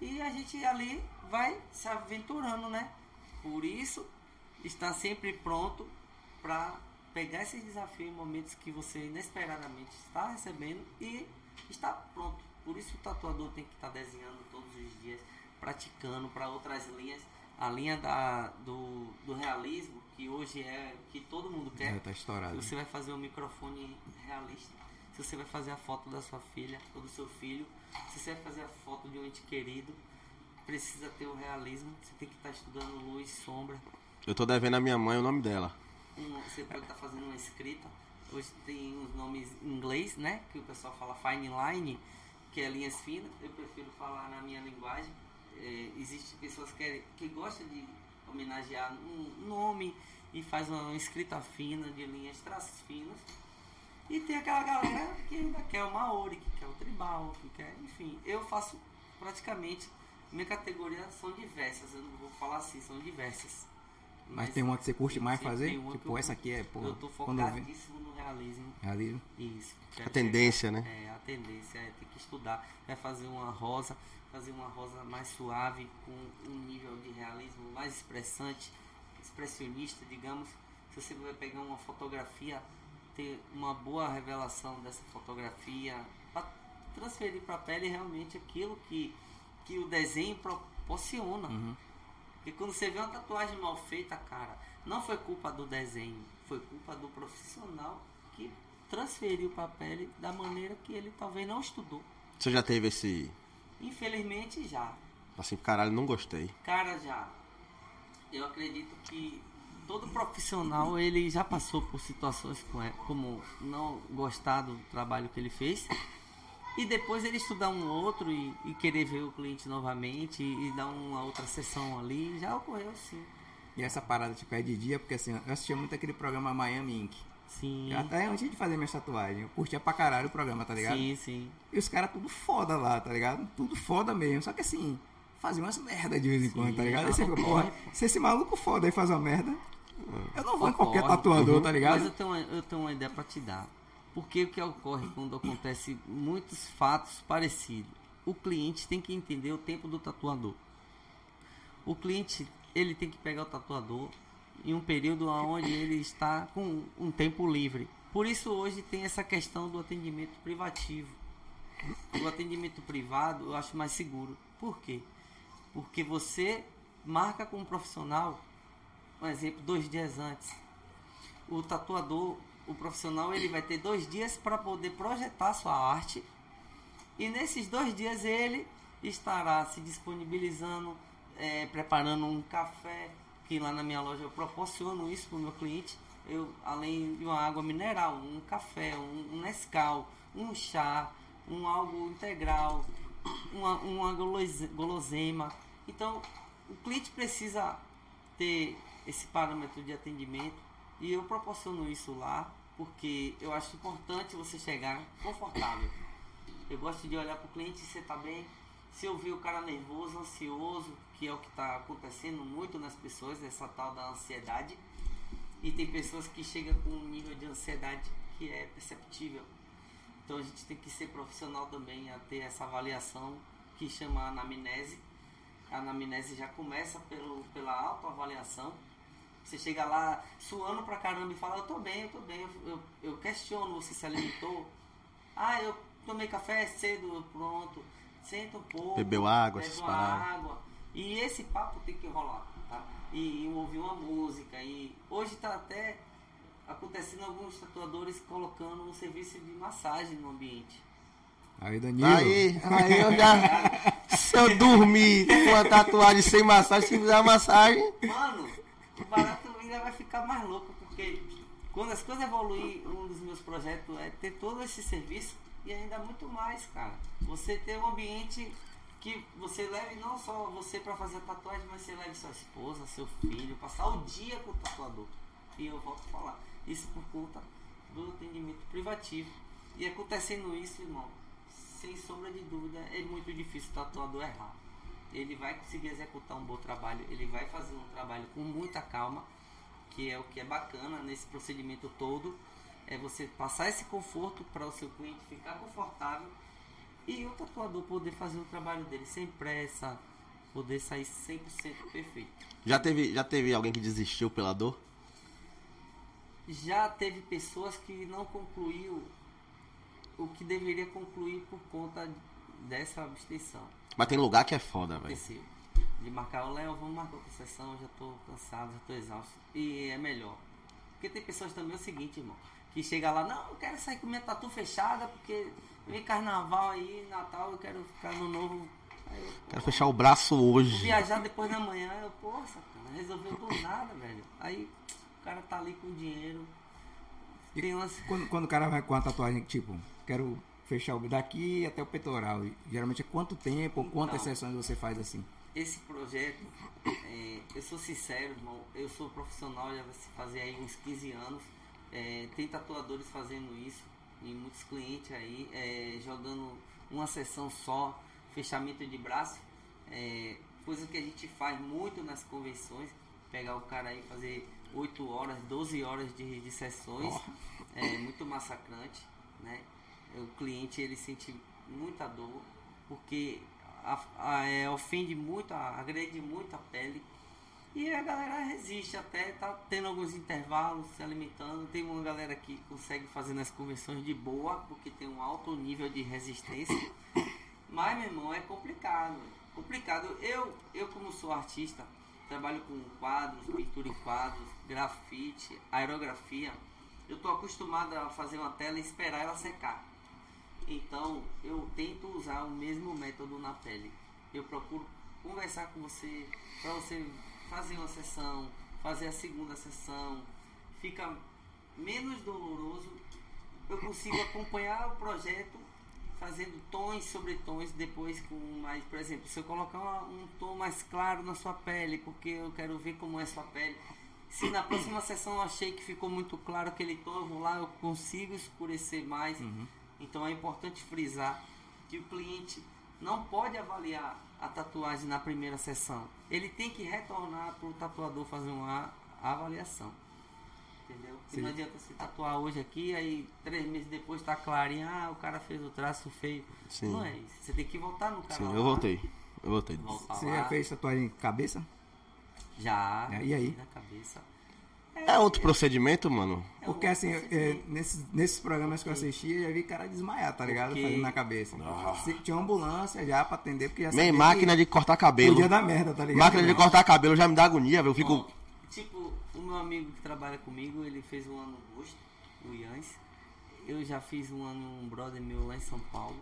e a gente ali vai se aventurando, né? Por isso, está sempre pronto para pegar esses desafios em momentos que você inesperadamente está recebendo e está pronto. Por isso o tatuador tem que estar desenhando todos os dias, praticando para outras linhas. A linha da, do, do realismo, que hoje é que todo mundo quer.
É, tá estourado.
Você vai fazer um microfone realista. Se você vai fazer a foto da sua filha ou do seu filho. Se você vai fazer a foto de um ente querido. Precisa ter o realismo. Você tem que estar estudando luz, sombra.
Eu tô devendo a minha mãe o nome dela.
Um- você pode estar fazendo uma escrita. Hoje tem os nomes em inglês, né? Que o pessoal fala fine line, que é linhas finas. Eu prefiro falar na minha linguagem. É, Existem pessoas que, que gostam de homenagear um nome e faz uma escrita fina de linhas, traços finos. E tem aquela galera que ainda quer o Maori, que quer o tribal, que quer, enfim. Eu faço praticamente, minha categoria são diversas, eu não vou falar assim, são diversas.
Mas tem uma que você curte mais fazer?
tem
Tipo,
eu-
essa aqui é, pô,
Eu tô
quando eu vi-
focadíssimo no realismo.
realismo.
Isso.
A tendência, né?
É, a tendência é ter que estudar. Vai fazer uma rosa, fazer uma rosa mais suave, com um nível de realismo mais expressante, expressionista, digamos. Se você vai pegar uma fotografia, ter uma boa revelação dessa fotografia, para transferir para a pele realmente aquilo que, que o desenho proporciona. Porque quando você vê uma tatuagem mal feita, cara, não foi culpa do desenho, foi culpa do profissional que transferiu para a pele da maneira que ele talvez não estudou.
Você já teve esse.
Infelizmente já.
Assim, caralho, não gostei.
Cara, já. Eu acredito que todo profissional ele já passou por situações com- como não gostar do trabalho que ele fez e depois ele estudar um outro e, e querer ver o cliente novamente e, e dar uma outra sessão ali já ocorreu sim.
E essa parada, tipo, é de dia, porque assim, eu assistia muito aquele programa Miami Ink.
Sim.
Até antes de fazer minha tatuagem, eu curtia pra caralho o programa, tá ligado?
Sim, sim.
E os caras tudo foda lá, tá ligado? Tudo foda mesmo. Só que assim, fazia umas merda de vez em quando, tá ligado? Aí você fica, porra, se esse maluco foda aí faz uma merda, eu não vou em qualquer tatuador, tá ligado?
Mas eu tenho, uma- eu tenho uma ideia pra te dar. Porque o que ocorre quando acontece muitos fatos parecidos? O cliente tem que entender o tempo do tatuador. O cliente, ele tem que pegar o tatuador em um período onde ele está com um tempo livre. Por isso hoje tem essa questão do atendimento privativo. O atendimento privado eu acho mais seguro. Por quê? Porque você marca com um profissional, um exemplo, dois dias antes. O tatuador, o profissional, ele vai ter dois dias para poder projetar sua arte. E nesses dois dias ele estará se disponibilizando, eh, preparando um café, que lá na minha loja eu proporciono isso para o meu cliente. Eu, além de uma água mineral, um café, um, um Nescau, um chá, um algo integral, <coughs> uma, uma gulosema. Então, o cliente precisa ter esse parâmetro de atendimento e eu proporciono isso lá porque eu acho importante você chegar confortável. Eu gosto de olhar para o cliente e você tá bem. Se eu ver o cara nervoso, ansioso, que é o que está acontecendo muito nas pessoas, essa tal da ansiedade. E tem pessoas que chegam com um nível de ansiedade que é perceptível. Então a gente tem que ser profissional também a ter essa avaliação que chama anamnese. A anamnese já começa pelo, pela autoavaliação. Você chega lá suando pra caramba e fala, eu tô bem, eu tô bem. Eu, eu, eu questiono, você se alimentou? Ah, eu tomei café cedo, pronto. Senta um pouco.
Bebeu água,
bebe
essas
uma água. E esse papo tem que rolar, tá? E, e ouvir uma música. E hoje tá até acontecendo alguns tatuadores colocando um serviço de massagem no ambiente.
Aí, Danilo.
Aí, aí <laughs> eu já. Se eu dormir com uma tatuagem sem massagem, se fizer uma massagem.
Mano, o barato ainda vai ficar mais louco, porque quando as coisas evoluir, um dos meus projetos é ter todo esse serviço e ainda muito mais, cara. Você ter um ambiente que você leve não só você para fazer tatuagem, mas você leve sua esposa, seu filho, passar o dia com o tatuador. E eu volto a falar, isso por conta do atendimento privativo. E acontecendo isso, irmão, sem sombra de dúvida, é muito difícil o tatuador errar. Ele vai conseguir executar um bom trabalho, ele vai fazer um trabalho com muita calma, que é o que é bacana nesse procedimento todo, é você passar esse conforto para o seu cliente ficar confortável e o tatuador poder fazer o trabalho dele sem pressa, poder sair 100% perfeito.
Já teve, já teve alguém que desistiu pela dor?
Já teve pessoas que não concluiu o que deveria concluir por conta dessa abstenção.
Mas tem lugar que é foda, velho.
De marcar o Léo, vamos marcar outra sessão, já tô cansado, já tô exausto. E é melhor. Porque tem pessoas também é o seguinte, irmão, que chega lá, não, eu quero sair com minha tatu fechada, porque vem carnaval aí, Natal, eu quero ficar no novo. Aí eu,
Quero fechar o braço hoje.
viajar depois da manhã, eu, poxa, cara, resolveu do nada, velho. Aí o cara tá ali com dinheiro, Tem umas.
quando, quando o cara vai com a tatuagem, tipo, quero fechar o daqui até o peitoral. Geralmente é quanto tempo, ou quantas
Então.
sessões você faz assim?
Esse projeto, é, eu sou sincero, irmão, eu sou profissional, já vai se fazer aí uns 15 anos. É, tem tatuadores fazendo isso e muitos clientes aí é, jogando uma sessão só, fechamento de braço, é, coisa que a gente faz muito nas convenções, pegar o cara aí e fazer 8 horas, 12 horas de, de sessões, é muito massacrante, né? O cliente ele sente muita dor, porque a- a- é, ofende muito, a- agrede muito a pele. E a galera resiste até, tá tendo alguns intervalos, se alimentando. Tem uma galera que consegue fazer nas convenções de boa, porque tem um alto nível de resistência. Mas, meu irmão, é complicado. Complicado. Eu, eu como sou artista, trabalho com quadros, pintura em quadros, grafite, aerografia. Eu tô acostumado a fazer uma tela e esperar ela secar. Então, eu tento usar o mesmo método na pele. Eu procuro conversar com você para você fazer uma sessão, fazer a segunda sessão. Fica menos doloroso. Eu consigo acompanhar o projeto fazendo tons sobre tons depois com mais, por exemplo, se eu colocar um tom mais claro na sua pele, porque eu quero ver como é sua pele. Se na próxima sessão eu achei que ficou muito claro aquele tom, eu vou lá, eu consigo escurecer mais. Então é importante frisar que o cliente não pode avaliar a tatuagem na primeira sessão. Ele tem que retornar para o tatuador fazer uma avaliação. Entendeu? Não adianta se tatuar hoje aqui, aí três meses depois tá clarinho, ah, o cara fez o traço feio.
Sim.
Não é isso. Você tem que voltar no canal.
Sim, eu voltei. Eu voltei.
Voltar
Você
lá.
já fez tatuagem cabeça?
Já.
E aí?
Na cabeça.
É outro procedimento, mano?
É
Porque assim, é, nesses, nesses programas que eu assisti, eu já vi cara desmaiar, tá ligado?
Porque-
Fazendo na cabeça. Se- Tinha uma ambulância já pra atender, porque já
Nem
sabia
máquina
que
de cortar cabelo.
Podia dar merda, tá ligado?
Máquina de cortar cabelo já me dá agonia, velho. Eu fico.
Bom, tipo, o meu amigo que trabalha comigo, ele fez um ano no Busto, o Ians. Eu já fiz um ano um brother meu lá em São Paulo.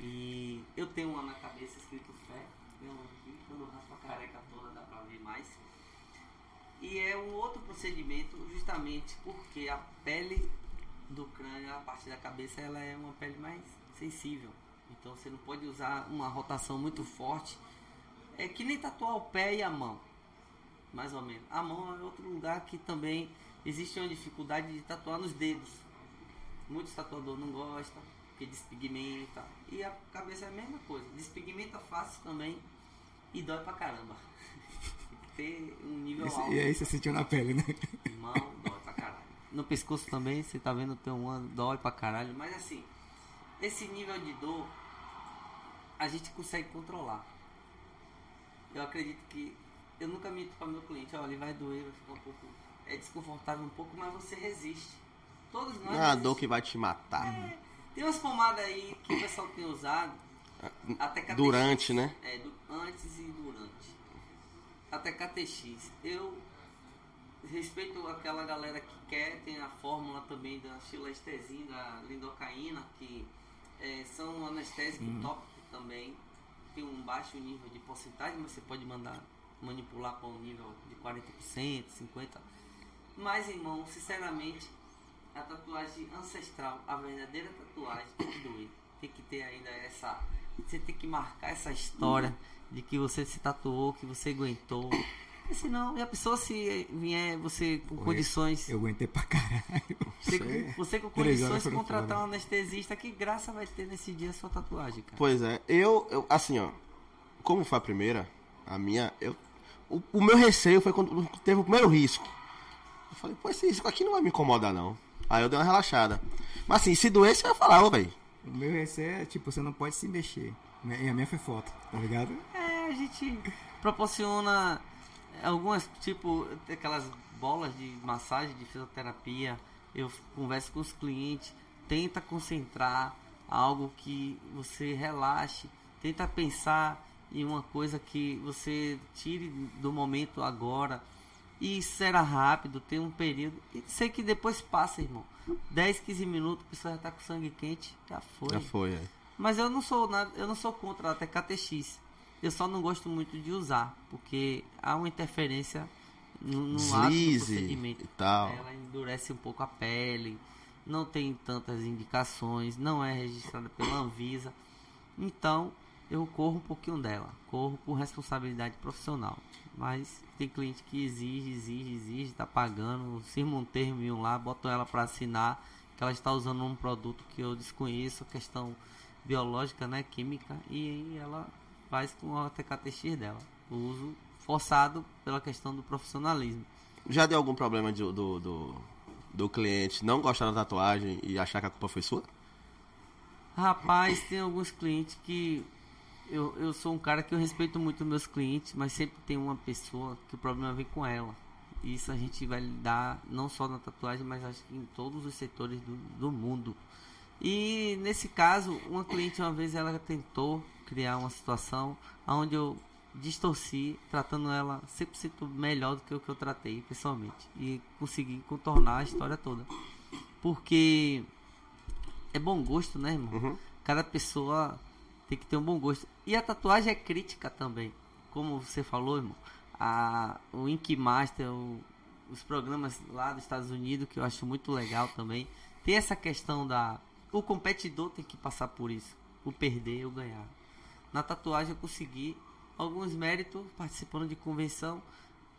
E eu tenho um ano na cabeça escrito fé. Tenho um aqui, quando raspa a careca toda dá pra ver mais. E é um outro procedimento justamente porque a pele do crânio, a parte da cabeça, ela é uma pele mais sensível. Então você não pode usar uma rotação muito forte. É que nem tatuar o pé e a mão mais ou menos. A mão é outro lugar que também existe uma dificuldade de tatuar nos dedos. Muitos tatuadores não gostam, porque despigmenta. E a cabeça é a mesma coisa. Despigmenta fácil também e dói pra caramba. Ter um nível
Esse-
alto.
e aí você sentiu na pele, né?
Mão, dói pra caralho. No pescoço também, você tá vendo, tem um ano, dói pra caralho. Mas assim, esse nível de dor, a gente consegue controlar. Eu acredito que, eu nunca minto para meu cliente, olha, ele vai doer, vai ficar um pouco, é desconfortável um pouco, mas você resiste. Todos nós
Não é a dor que vai te matar.
Tem umas pomadas aí que o pessoal tem usado, até KTX.
Durante, né?
É, do- antes e durante. Até KTX. Eu respeito aquela galera que quer, tem a fórmula também da xilestesim, da lindocaína, que é, são anestésicos top também. Tem um baixo nível de porcentagem, mas você pode mandar manipular para um nível de 40%, 50%. Mas, irmão, sinceramente, a tatuagem ancestral, a verdadeira tatuagem, tem que doer. Tem que ter ainda essa. Você tem que marcar essa história de que você se tatuou, que você aguentou. Porque senão, e a pessoa se vier você com condições.
Eu aguentei pra caralho.
Você, com- você com condições de contratar um anestesista, que graça vai ter nesse dia a sua tatuagem, cara?
Pois é, eu, eu assim, ó, como foi a primeira, a minha, eu, o, o meu receio foi quando teve o primeiro risco. Eu falei, pô, esse risco aqui não vai me incomodar, não. Aí eu dei uma relaxada. Mas assim, se doer, você vai falar, ô, velho.
O meu receio é, tipo, você não pode se mexer. E a minha foi foto, tá ligado?
A gente proporciona algumas, tipo, aquelas bolas de massagem, de fisioterapia. Eu converso com os clientes, tenta concentrar algo que você relaxe, tenta pensar em uma coisa que você tire do momento agora. E era rápido, tem um período. E sei que depois passa, irmão. 10, 15 minutos, a pessoa já tá com sangue quente, já foi.
Já foi, é.
Mas eu não sou nada, eu não sou contra até KTX. Eu só não gosto muito de usar, porque há uma interferência no, no ato do
Deslize
procedimento.
e tal.
Ela endurece um pouco a pele. não tem tantas indicações, não é registrada pela Anvisa. Então, eu corro um pouquinho dela, corro por responsabilidade profissional. Mas tem cliente que exige, exige, exige, tá pagando, firma um termo lá, boto ela para assinar que ela está usando um produto que eu desconheço, questão biológica, né, química, e aí ela faz com a TKTX dela. O uso forçado pela questão do profissionalismo.
Já deu algum problema de- do, do, do cliente não gostar da tatuagem e achar que a culpa foi sua?
Rapaz, tem alguns clientes que eu, eu sou um cara que eu respeito muito meus clientes, mas sempre tem uma pessoa que o problema vem com ela. E Isso a gente vai lidar não só na tatuagem, mas acho que em todos os setores do, do mundo. E nesse caso, uma cliente uma vez ela tentou criar uma situação onde eu distorci, tratando ela 100% melhor do que o que eu tratei pessoalmente. E consegui contornar a história toda. Porque é bom gosto, né, irmão?
Uhum.
Cada pessoa tem que ter um bom gosto. E a tatuagem é crítica também. Como você falou, irmão. A, o Ink Master, o- os programas lá dos Estados Unidos, que eu acho muito legal também. Tem essa questão da. O competidor tem que passar por isso. O perder ou ganhar. Na tatuagem eu consegui alguns méritos participando de convenção.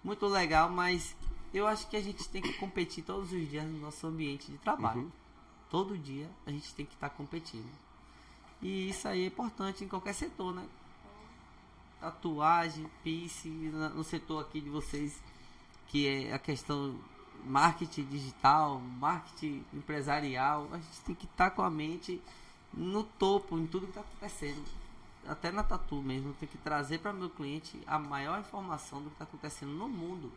Muito legal, mas eu acho que a gente tem que competir todos os dias no nosso ambiente de trabalho. Todo dia a gente tem que estar competindo. E isso aí é importante em qualquer setor, né? Tatuagem, na- no setor aqui de vocês, que é a questão marketing digital, marketing empresarial, a gente tem que estar com a mente no topo em tudo que está acontecendo. Até na tatu mesmo, tem que trazer para meu cliente a maior informação do que está acontecendo no mundo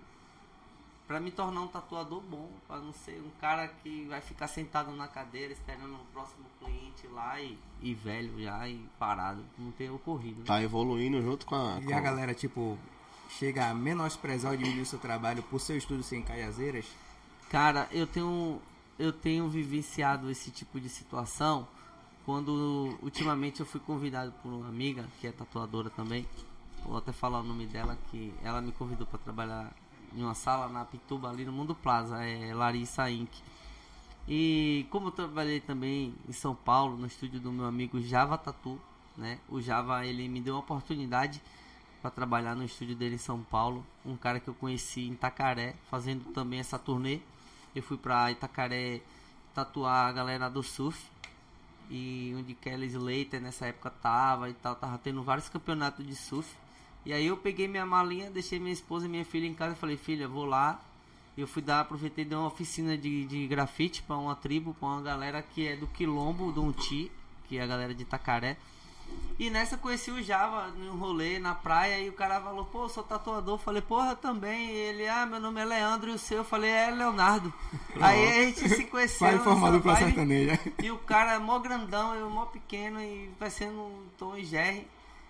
para me tornar um tatuador bom, para não ser um cara que vai ficar sentado na cadeira esperando o próximo cliente lá e, e velho já e parado, não tem ocorrido. né?
Tá evoluindo junto com a.
E
com-
a galera, tipo, chega a menosprezar ou diminuir o seu trabalho por seu estudo sem caiazeiras?
Cara, eu tenho eu tenho vivenciado esse tipo de situação quando ultimamente eu fui convidado por uma amiga que é tatuadora também. Vou até falar o nome dela que ela me convidou para trabalhar em uma sala na Pituba ali no Mundo Plaza, é Larissa Inc. E como eu trabalhei também em São Paulo, no estúdio do meu amigo Java Tatu, né? O Java ele me deu uma oportunidade para trabalhar no estúdio dele em São Paulo, um cara que eu conheci em Itacaré, fazendo também essa turnê. Eu fui para Itacaré tatuar a galera do surf e onde Kelly Slater nessa época tava e tal, tava tendo vários campeonatos de surf. E aí eu peguei minha malinha, deixei minha esposa e minha filha em casa e falei, filha, vou lá. Eu fui dar, aproveitei e dei uma oficina de, de grafite para uma tribo, para uma galera que é do Quilombo, do Unti, que é a galera de Itacaré. E nessa eu conheci o Java num rolê na praia e o cara falou, pô, sou tatuador. Eu falei, porra, eu também. E ele, ah, meu nome é Leandro e o seu? Eu falei, é Leonardo. <laughs> Aí a gente se conheceu.
Pai formado pra sertaneja.
E o cara é mó grandão, eu mó pequeno e parecendo um Tom e Jerry.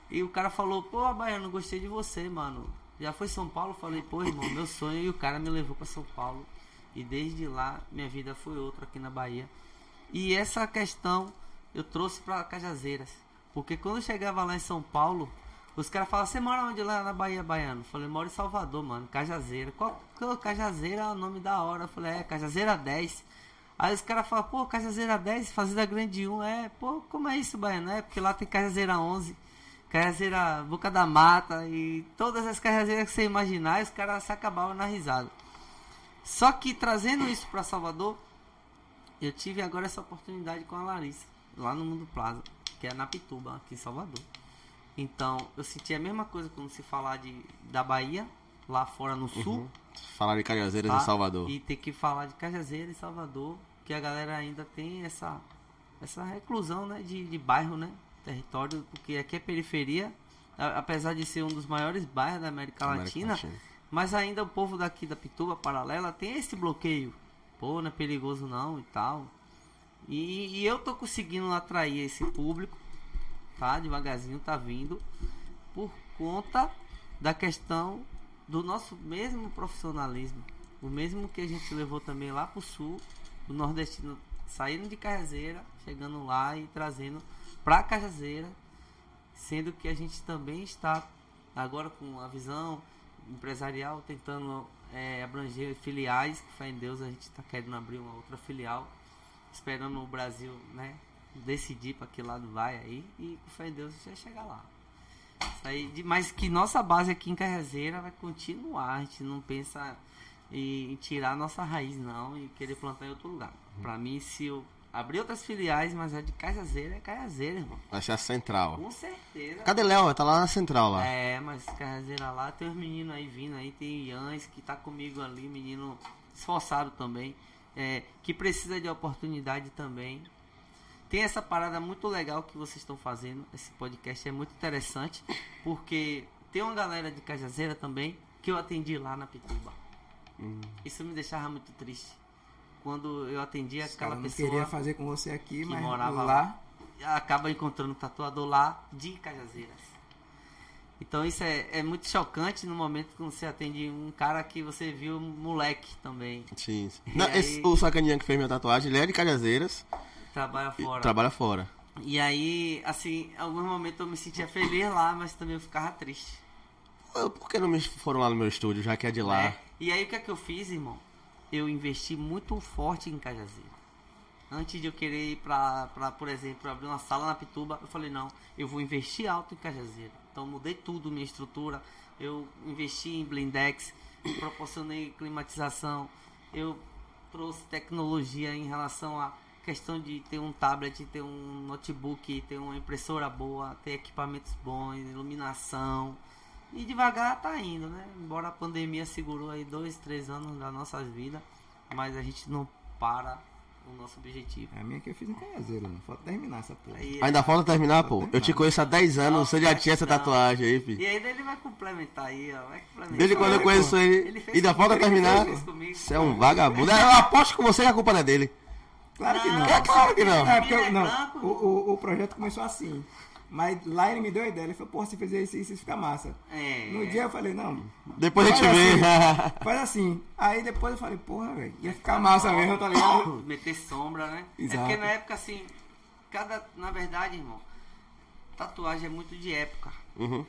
E o cara falou, pô, Baiano, gostei de você, mano. Já foi São Paulo? Eu Falei, pô, irmão, meu sonho. E o cara me levou pra São Paulo. E desde lá, minha vida foi outra aqui na Bahia. E essa questão eu trouxe pra Cajazeiras. Porque quando eu chegava lá em São Paulo, os caras falavam, você mora onde lá na Bahia, Baiano? Eu falei, moro em Salvador, mano, Cajazeira. Qual, qual Cajazeira é o nome da hora? Eu falei, é, Cajazeira 10. Aí os caras falam, pô, Cajazeira 10, Fazenda Grande 1. É, pô, como é isso, Baiano? É, porque lá tem Cajazeira 11, Cajazeira Boca da Mata e todas as Cajazeiras que você imaginar, os caras se acabavam na risada. Só que trazendo isso pra Salvador, eu tive agora essa oportunidade com a Larissa, lá no Mundo Plaza, que é na Pituba, aqui em Salvador. Então, eu senti a mesma coisa quando se falar de, da Bahia, lá fora no sul.
Falar de Cajazeiras
tá?
em Salvador.
E ter que falar de Cajazeira em Salvador, que a galera ainda tem essa, essa reclusão né, de, de bairro, né? Território, porque aqui é periferia, apesar de ser um dos maiores bairros da América,
América
Latina,
Latina.
mas ainda o povo daqui da Pituba Paralela tem esse bloqueio. Pô, não é perigoso não e tal. E, e eu tô conseguindo atrair esse público, tá? Devagarzinho tá vindo, por conta da questão do nosso mesmo profissionalismo. O mesmo que a gente levou também lá pro sul, o nordestino saindo de Cajazeira, chegando lá e trazendo pra Cajazeira, sendo que a gente também está agora com a visão empresarial tentando é, abranger filiais, que fé em Deus a gente está querendo abrir uma outra filial. Esperando o Brasil, né? Decidir para que lado vai aí. E com fé em Deus a gente vai chegar lá. Aí, mas que nossa base aqui em Carrezeira vai continuar. A gente não pensa em, tirar a nossa raiz, não, e querer plantar em outro lugar. Pra mim, se eu abrir outras filiais, mas a de Carrezeira é Carrezeira, irmão.
Vai ser a central.
Com certeza.
Cadê Léo? Tá lá na central lá.
É, mas Carrezeira lá, tem os meninos aí vindo aí, tem o Yans que tá comigo ali, menino esforçado também, é, que precisa de oportunidade também. Tem essa parada muito legal que vocês estão fazendo, esse podcast é muito interessante, porque tem uma galera de Cajazeira também que eu atendi lá na Pituba. Isso me deixava muito triste. Quando eu atendi
Os
aquela
caras não
pessoa
queria fazer com você aqui,
que
mas
morava
lá.
lá, acaba encontrando um tatuador lá de Cajazeiras. Então isso é, é muito chocante no momento que você atende um cara que você viu moleque também,
Sim. sim. Não,
aí-
esse- o sacaninha que fez minha tatuagem, ele é de Cajazeiras
trabalha fora.
trabalha fora.
E aí, assim, em alguns momentos eu me sentia feliz lá, mas também eu ficava triste.
Pô, Por que não me foram lá no meu estúdio, já que é de lá?
né? E aí o que é que eu fiz, irmão? Eu investi muito forte em Cajazeira. Antes de eu querer ir pra, pra, por exemplo, abrir uma sala na Pituba, eu falei, não, eu vou investir alto em Cajazeira. Então mudei tudo, minha estrutura. Eu investi em blindex, proporcionei climatização, eu trouxe tecnologia em relação à questão de ter um tablet, ter um notebook, ter uma impressora boa, ter equipamentos bons, iluminação. E devagar tá indo, né? Embora a pandemia segurou aí dois, três anos das nossas vidas, mas a gente não para o nosso objetivo.
A minha que eu fiz em Caiazeiro, não. Falta terminar essa porra.
Aí,
Ainda falta terminar, pô. Eu te conheço há 10 anos, você já tinha essa tatuagem aí, filho.
E ainda ele vai complementar aí, ó. Vai complementar.
Desde quando eu conheço ele,
Ele fez
ainda
comigo,
falta
ele
terminar.
fez comigo.
Você é um vagabundo. Eu aposto com você que a culpa não é dele.
Claro que não.
É claro que não.
É, porque eu-
é
não, o, o, o projeto começou assim. Mas lá ele me deu a ideia. Ele falou, pô, se fizer isso, isso fica massa.
É.
No dia eu falei, não.
Depois a gente vê.
assim, <laughs> faz assim. Aí depois eu falei, porra, velho, ia ficar massa mesmo, tá ligado? <laughs>
meter sombra, né?
Exato.
É porque na época, assim, cada. Na verdade, irmão, tatuagem é muito de época.
Uhum.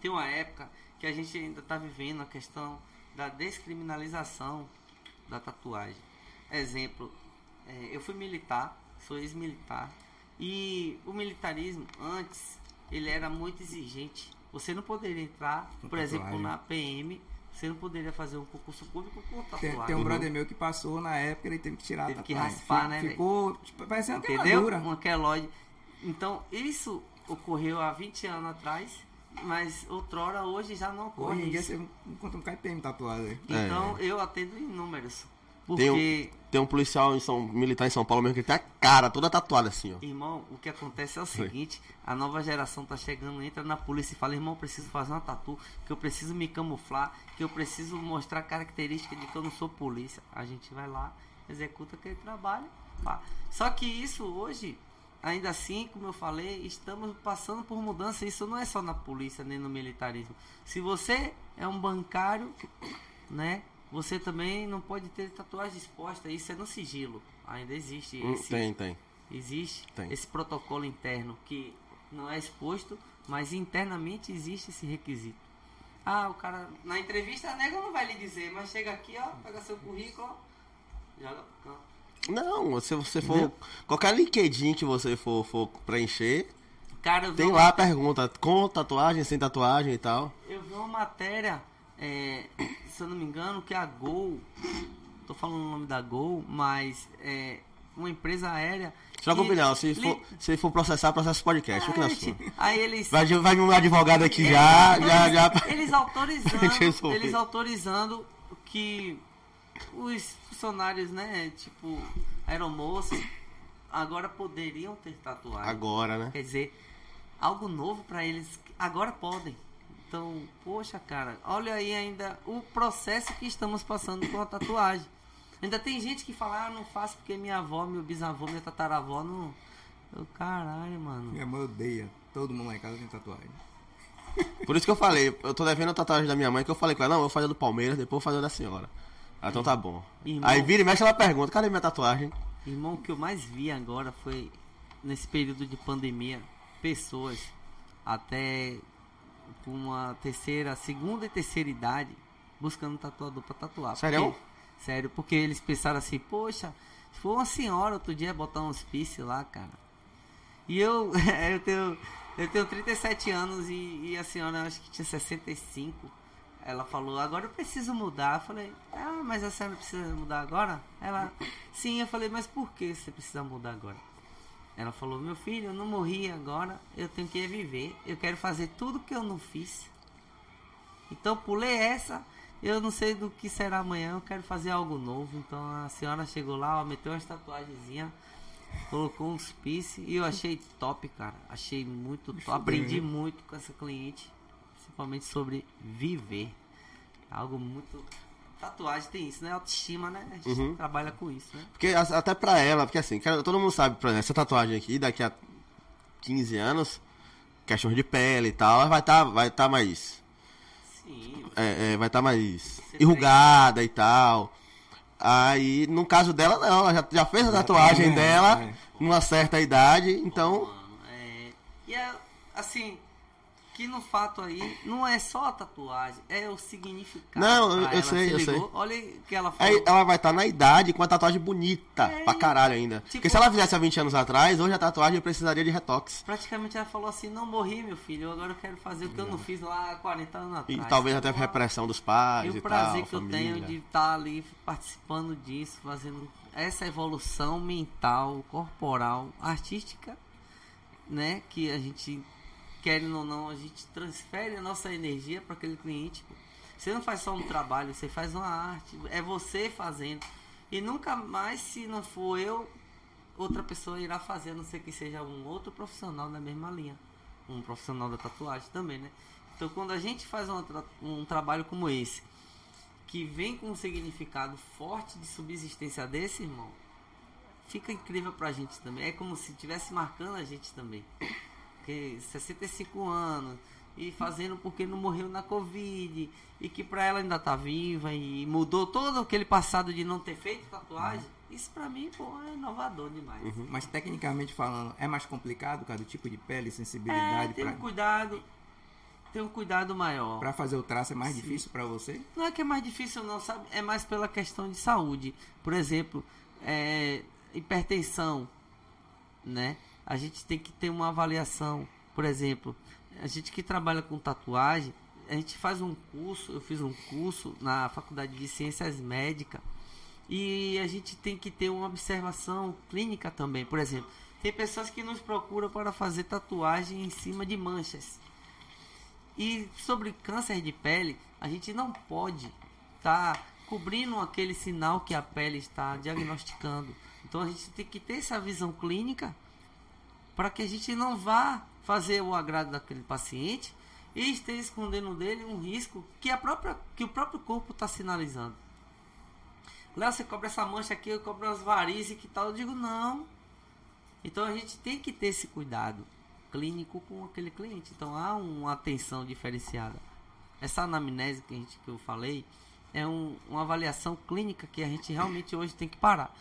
Tem uma época que a gente ainda tá vivendo a questão da descriminalização da tatuagem. Exemplo, é, eu fui militar, sou ex-militar, e o militarismo antes ele era muito exigente. Você não poderia entrar,
Com
por exemplo,
tatuagem.
na PM, você não poderia fazer um concurso público com
Tem,
tatuagem.
tem um brother meu que passou na época, ele teve que tirar
Teve
a
que
tatuagem.
raspar,
Fi-
né?
Ficou, tipo, parecendo uma
Entendeu?
queimadura.
Uma queloide. Então, isso ocorreu há 20 anos atrás, mas outrora, hoje já não ocorre.
Hoje em dia você encontra um KPM tatuado aí.
Então, eu atendo em números.
Tem um,
Porque,
tem um policial em São, militar em São Paulo mesmo que tem a cara toda tatuada assim, ó.
irmão, o que acontece é o seguinte: a nova geração tá chegando, entra na polícia e fala, irmão, eu preciso fazer uma tatu, que eu preciso me camuflar, que eu preciso mostrar característica de que eu não sou polícia. A gente vai lá, executa aquele trabalho. pá. Só que isso hoje, ainda assim, como eu falei, estamos passando por mudança. Isso não é só na polícia nem no militarismo. Se você é um bancário, né? Você também não pode ter tatuagem exposta. Isso é no sigilo. Ainda existe
Hum,
esse,
Tem, tem.
existe
Tem.
esse protocolo interno que não é exposto, mas internamente existe esse requisito. Ah, o cara na entrevista a nega não vai lhe dizer, mas chega aqui, ó, pega seu currículo, ó, joga pro canto.
Não, se você for. Qualquer LinkedIn que você for, for preencher,
Cara,
tem lá a pergunta, com tatuagem, sem tatuagem e tal.
Eu vi uma matéria, é, se eu não me engano, que a Gol, tô falando o nome da Gol, mas é uma empresa aérea.
Joga
que
opinião, se
li-
for, se for processar, processa o podcast. Sua.
gente, Aí eles.
Vai, vai um advogado aqui já, já, já.
Eles <laughs> autorizando, eles autorizando que os funcionários, né, tipo, aeromoças, agora poderiam ter tatuagem.
Agora, né?
Quer dizer, algo novo pra eles, agora podem. Então, poxa, cara, olha aí ainda o processo que estamos passando com a tatuagem. Ainda tem gente que fala, ah, não faço porque minha avó, meu bisavô, minha tataravó não. Eu, caralho, mano.
Minha mãe odeia. Todo mundo lá em casa tem tatuagem. <laughs>
Por isso que eu falei, eu tô devendo a tatuagem da minha mãe, que eu falei com ela, não, eu vou fazer do Palmeiras, depois eu vou fazer da senhora. Ah, então tá bom.
Irmão.
Aí vira e mexe, ela pergunta, cadê minha tatuagem?
Irmão, o que eu mais vi agora foi nesse período de pandemia, pessoas até com uma terceira, segunda e terceira idade buscando tatuador pra tatuar.
Sério?
Porque Sério, porque eles pensaram assim, poxa, se for uma senhora outro dia botar uns piercing lá, cara. E eu, <laughs> eu tenho, eu tenho 37 anos e, e a senhora acho que tinha 65. Ela falou, agora eu preciso mudar. Eu falei, ah, mas a senhora precisa mudar agora? Ela, sim, eu falei, mas por que você precisa mudar agora? Ela falou, meu filho, eu não morri agora, eu tenho que viver. Eu quero fazer tudo que eu não fiz. Então pulei essa, eu não sei do que será amanhã, eu quero fazer algo novo. Então a senhora chegou lá, ó, meteu uma tatuagemzinha, colocou uns piercing e eu achei top, cara. Achei muito top. Aprendi muito com essa cliente, principalmente sobre viver. Algo muito. Tatuagem tem isso, né? Autoestima, né? A gente
Uhum.
trabalha com isso, né?
Porque até pra ela, porque assim, todo mundo sabe, por exemplo, essa tatuagem aqui, daqui a 15 anos, questões de pele e tal, ela vai estar vai tá mais.
Sim.
é, é, vai estar mais
Você
enrugada e tal. Aí, no caso dela, não, ela já, já fez a
tá
tatuagem dela
é.
numa certa idade, então.
Mano, é, e é assim, que no fato aí, não é só a tatuagem, é o significado.
Não, eu- eu
ela,
sei,
se
eu
ligou?
sei.
Olha o que ela falou.
Aí ela vai estar na idade com a tatuagem bonita
É,
pra caralho ainda.
tipo-
Porque se ela fizesse há 20 anos atrás, hoje a tatuagem precisaria de retox.
Praticamente ela falou assim, não morri, meu filho, agora eu quero fazer o que eu não fiz lá há 40 anos
E
atrás.
talvez até
Então,
repressão dos
E
pais e,
o prazer
tal.
que eu
família.
tenho de estar ali participando disso, fazendo essa evolução mental, corporal, artística, né? Que a gente, querendo ou não, a gente transfere a nossa energia para aquele cliente. pô. Você não faz só um trabalho, você faz uma arte, é você fazendo. E nunca mais, se não for eu, outra pessoa irá fazer, a não ser que seja um outro profissional da mesma linha. Um profissional da tatuagem também, né? Então quando a gente faz uma tra- um trabalho como esse, que vem com um significado forte de subsistência desse, irmão, fica incrível pra gente também. É como se estivesse marcando a gente também. Porque 65 anos e fazendo porque não morreu na Covid e que pra ela ainda tá viva e mudou todo aquele passado de não ter feito tatuagem. Isso pra mim, pô, é inovador demais.
Mas tecnicamente falando, é mais complicado, cara, do tipo de pele,
É,
sensibilidade
tem
pra,
um cuidado, tem um cuidado maior.
pra fazer o traço é mais difícil pra você?
Não é que é mais difícil não, sabe? É mais pela questão de saúde. Por exemplo, é, hipertensão, né? A gente tem que ter uma avaliação. Por exemplo, a gente que trabalha com tatuagem, a gente faz um curso, eu fiz um curso na Faculdade de Ciências Médicas e a gente tem que ter uma observação clínica também. Por exemplo, tem pessoas que nos procuram para fazer tatuagem em cima de manchas. E sobre câncer de pele, a gente não pode estar cobrindo aquele sinal que a pele está diagnosticando. Então a gente tem que ter essa visão clínica para que a gente não vá fazer o agrado daquele paciente e esteja escondendo dele um risco que, a própria, que o próprio corpo está sinalizando. Léo, você cobra essa mancha aqui, eu cobro umas varizes que tal. Eu digo, não. Então a gente tem que ter esse cuidado clínico com aquele cliente. Então há uma atenção diferenciada. Essa anamnese que, a gente, que eu falei é um- uma avaliação clínica que a gente realmente hoje tem que parar.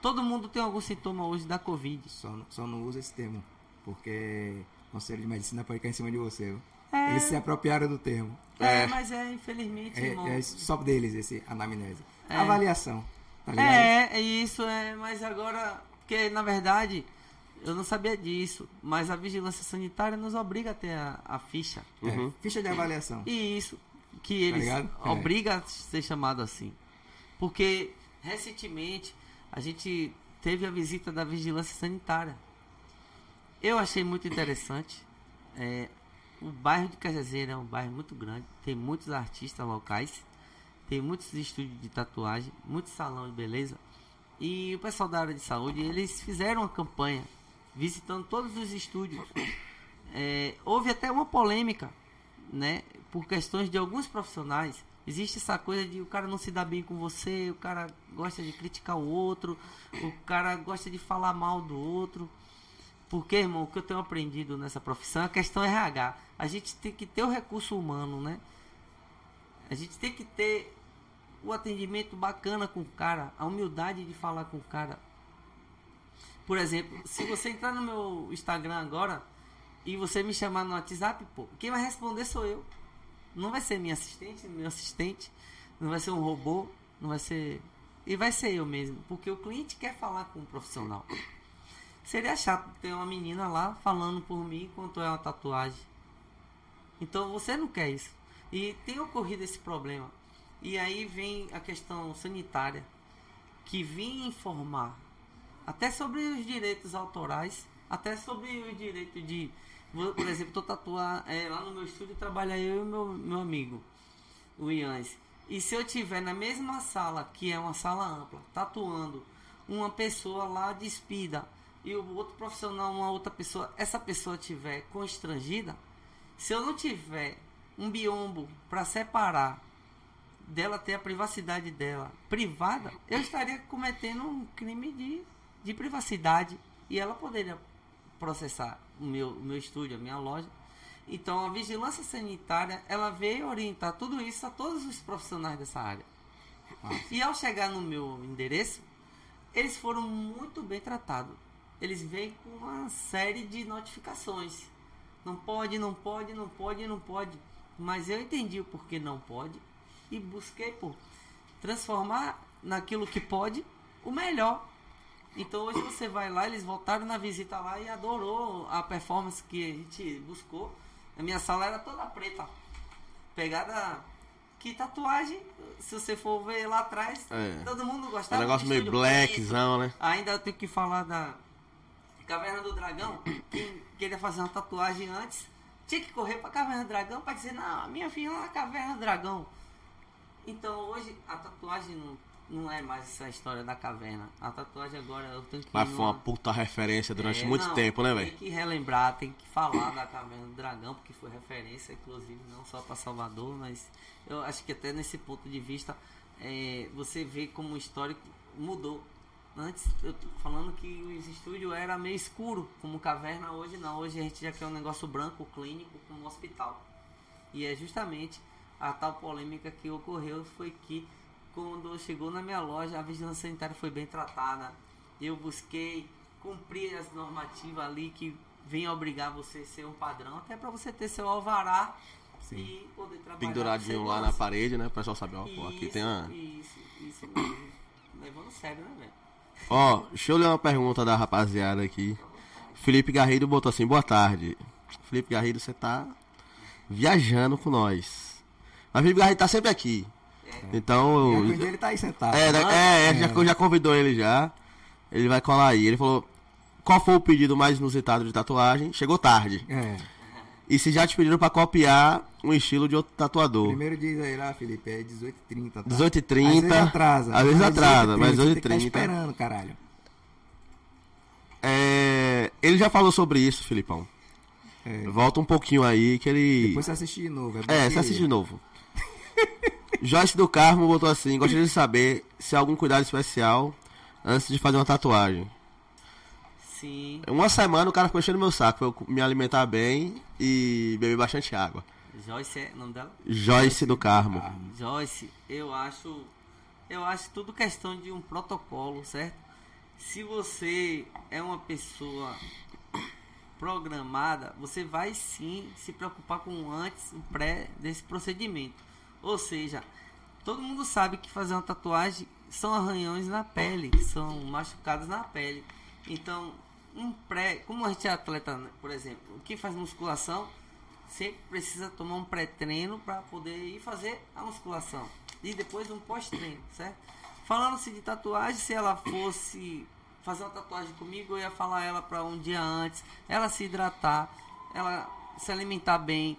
Todo mundo tem algum sintoma hoje da Covid.
Só, só não usa esse termo, porque o Conselho de Medicina pode cair em cima de você.
É.
Eles se apropriaram do termo.
É,
É.
mas é, infelizmente, irmão.
É, é só deles esse anamnese.
É.
Avaliação, tá ligado?
É, é isso, é, mas agora, porque na verdade, eu não sabia disso, mas a vigilância sanitária nos obriga a ter a, a ficha.
É, Ficha de avaliação.
E isso, que eles
ligado? É.
obriga a ser chamado assim. Porque recentemente a gente teve a visita da vigilância sanitária. Eu achei muito interessante. É, o bairro de Cajazeira é um bairro muito grande, tem muitos artistas locais, tem muitos estúdios de tatuagem, muitos salão de beleza. E o pessoal da área de saúde, eles fizeram uma campanha visitando todos os estúdios. É, houve até uma polêmica, né? Por questões de alguns profissionais. Existe essa coisa de o cara não se dá bem com você, o cara gosta de criticar o outro, o cara gosta de falar mal do outro. Porque, irmão, o que eu tenho aprendido nessa profissão é a questão RH. A gente tem que ter o recurso humano, né? A gente tem que ter o atendimento bacana com o cara, a humildade de falar com o cara. Por exemplo, se você entrar no meu Instagram agora e você me chamar no WhatsApp, pô, quem vai responder sou eu. Não vai ser minha assistente, meu assistente, não vai ser um robô, não vai ser E vai ser eu mesmo, porque o cliente quer falar com o profissional. Seria chato ter uma menina lá falando por mim quanto é uma tatuagem. Então você não quer isso. E tem ocorrido esse problema. E aí vem a questão sanitária, que vem informar até sobre os direitos autorais, até sobre o direito de. Por exemplo, tô tatuar é, lá no meu estúdio trabalha eu e meu, meu amigo, o Ians. E se eu tiver na mesma sala, que é uma sala ampla, tatuando uma pessoa lá despida e o outro profissional, uma outra pessoa, essa pessoa tiver constrangida, se eu não tiver um biombo para separar dela ter a privacidade dela privada, eu estaria cometendo um crime de, de privacidade e ela poderia processar o meu, o meu estúdio, a minha loja. Então a vigilância sanitária ela veio orientar tudo isso a todos os profissionais dessa área. E ao chegar no meu endereço, eles foram muito bem tratados. Eles vêm com uma série de notificações. Não pode, não pode, não pode, não pode. Mas eu entendi o porquê não pode e busquei por transformar naquilo que pode o melhor. Então hoje você vai lá, eles voltaram na visita lá e adorou a performance que a gente buscou. A minha sala era toda preta. Pegada. Que tatuagem, se você for ver lá atrás,
É.
todo mundo
É um
gostava.
negócio meio blackzão, né?
Ainda eu tenho que falar da Caverna do Dragão. Quem queria fazer uma tatuagem antes tinha que correr pra Caverna do Dragão pra dizer: Não, a minha filha é na Caverna do Dragão. Então hoje a tatuagem não, não é mais essa história da caverna. A tatuagem agora eu tenho que.
Mas foi uma puta referência durante
É,
muito
não,
tempo, né, velho?
Tem que relembrar, tem que falar da Caverna do Dragão, porque foi referência, inclusive, não só para Salvador, mas eu acho que até nesse ponto de vista é, você vê como o histórico mudou. Antes, eu tô falando que o estúdio era meio escuro, como caverna, hoje não. Hoje a gente já quer um negócio branco, clínico, como hospital. E é justamente a tal polêmica que ocorreu foi que quando chegou na minha loja a vigilância sanitária foi bem tratada. Eu busquei cumprir as normativas ali que vem obrigar você a ser um padrão, até para você ter seu alvará
Sim.
e poder trabalhar.
Penduradinho lá na parede, né? O pessoal sabe, ó, pô, aqui tem uma.
Isso, isso mesmo. Levando sério, né, velho?
Ó, deixa eu ler uma pergunta da rapaziada aqui. Felipe Garrido botou assim, boa tarde. Felipe Garrido, você tá viajando com nós. Mas Felipe Garrido tá sempre aqui. Então,
E
eu-
um dia ele tá aí sentado.
É, da- é, é, já, já convidou ele já. Ele vai colar aí. Ele falou: qual foi o pedido mais inusitado de tatuagem? Chegou tarde.
É.
E se já te pediram pra copiar um estilo de outro tatuador?
Primeiro diz aí lá, Felipe, é 18h30. Tá?
18h30.
Às vezes atrasa.
Às vezes atrasa, mas
18h30, você tem que
18h30.
tá esperando, caralho.
É, ele já falou sobre isso, Filipão.
É.
Volta um pouquinho aí que ele.
Depois você assiste de novo.
É,
que-
você assiste de novo. <laughs> Joyce do Carmo botou assim: gostaria de saber se há algum cuidado especial antes de fazer uma tatuagem.
Sim.
Uma semana o cara ficou enchendo meu saco pra eu me alimentar bem e beber bastante água.
Joyce é o nome dela?
Joyce do Carmo.
Joyce, eu acho. Eu acho tudo questão de um protocolo, certo? Se você é uma pessoa programada, você vai sim se preocupar com o antes, o pré desse procedimento. Ou seja, todo mundo sabe que fazer uma tatuagem são arranhões na pele, são machucados na pele. Então, um pré, como a gente é atleta, né, por exemplo, que faz musculação, sempre precisa tomar um pré-treino para poder ir fazer a musculação e depois um pós-treino, certo? Falando-se de tatuagem, se ela fosse fazer uma tatuagem comigo, eu ia falar ela para um dia antes, ela se hidratar, ela se alimentar bem,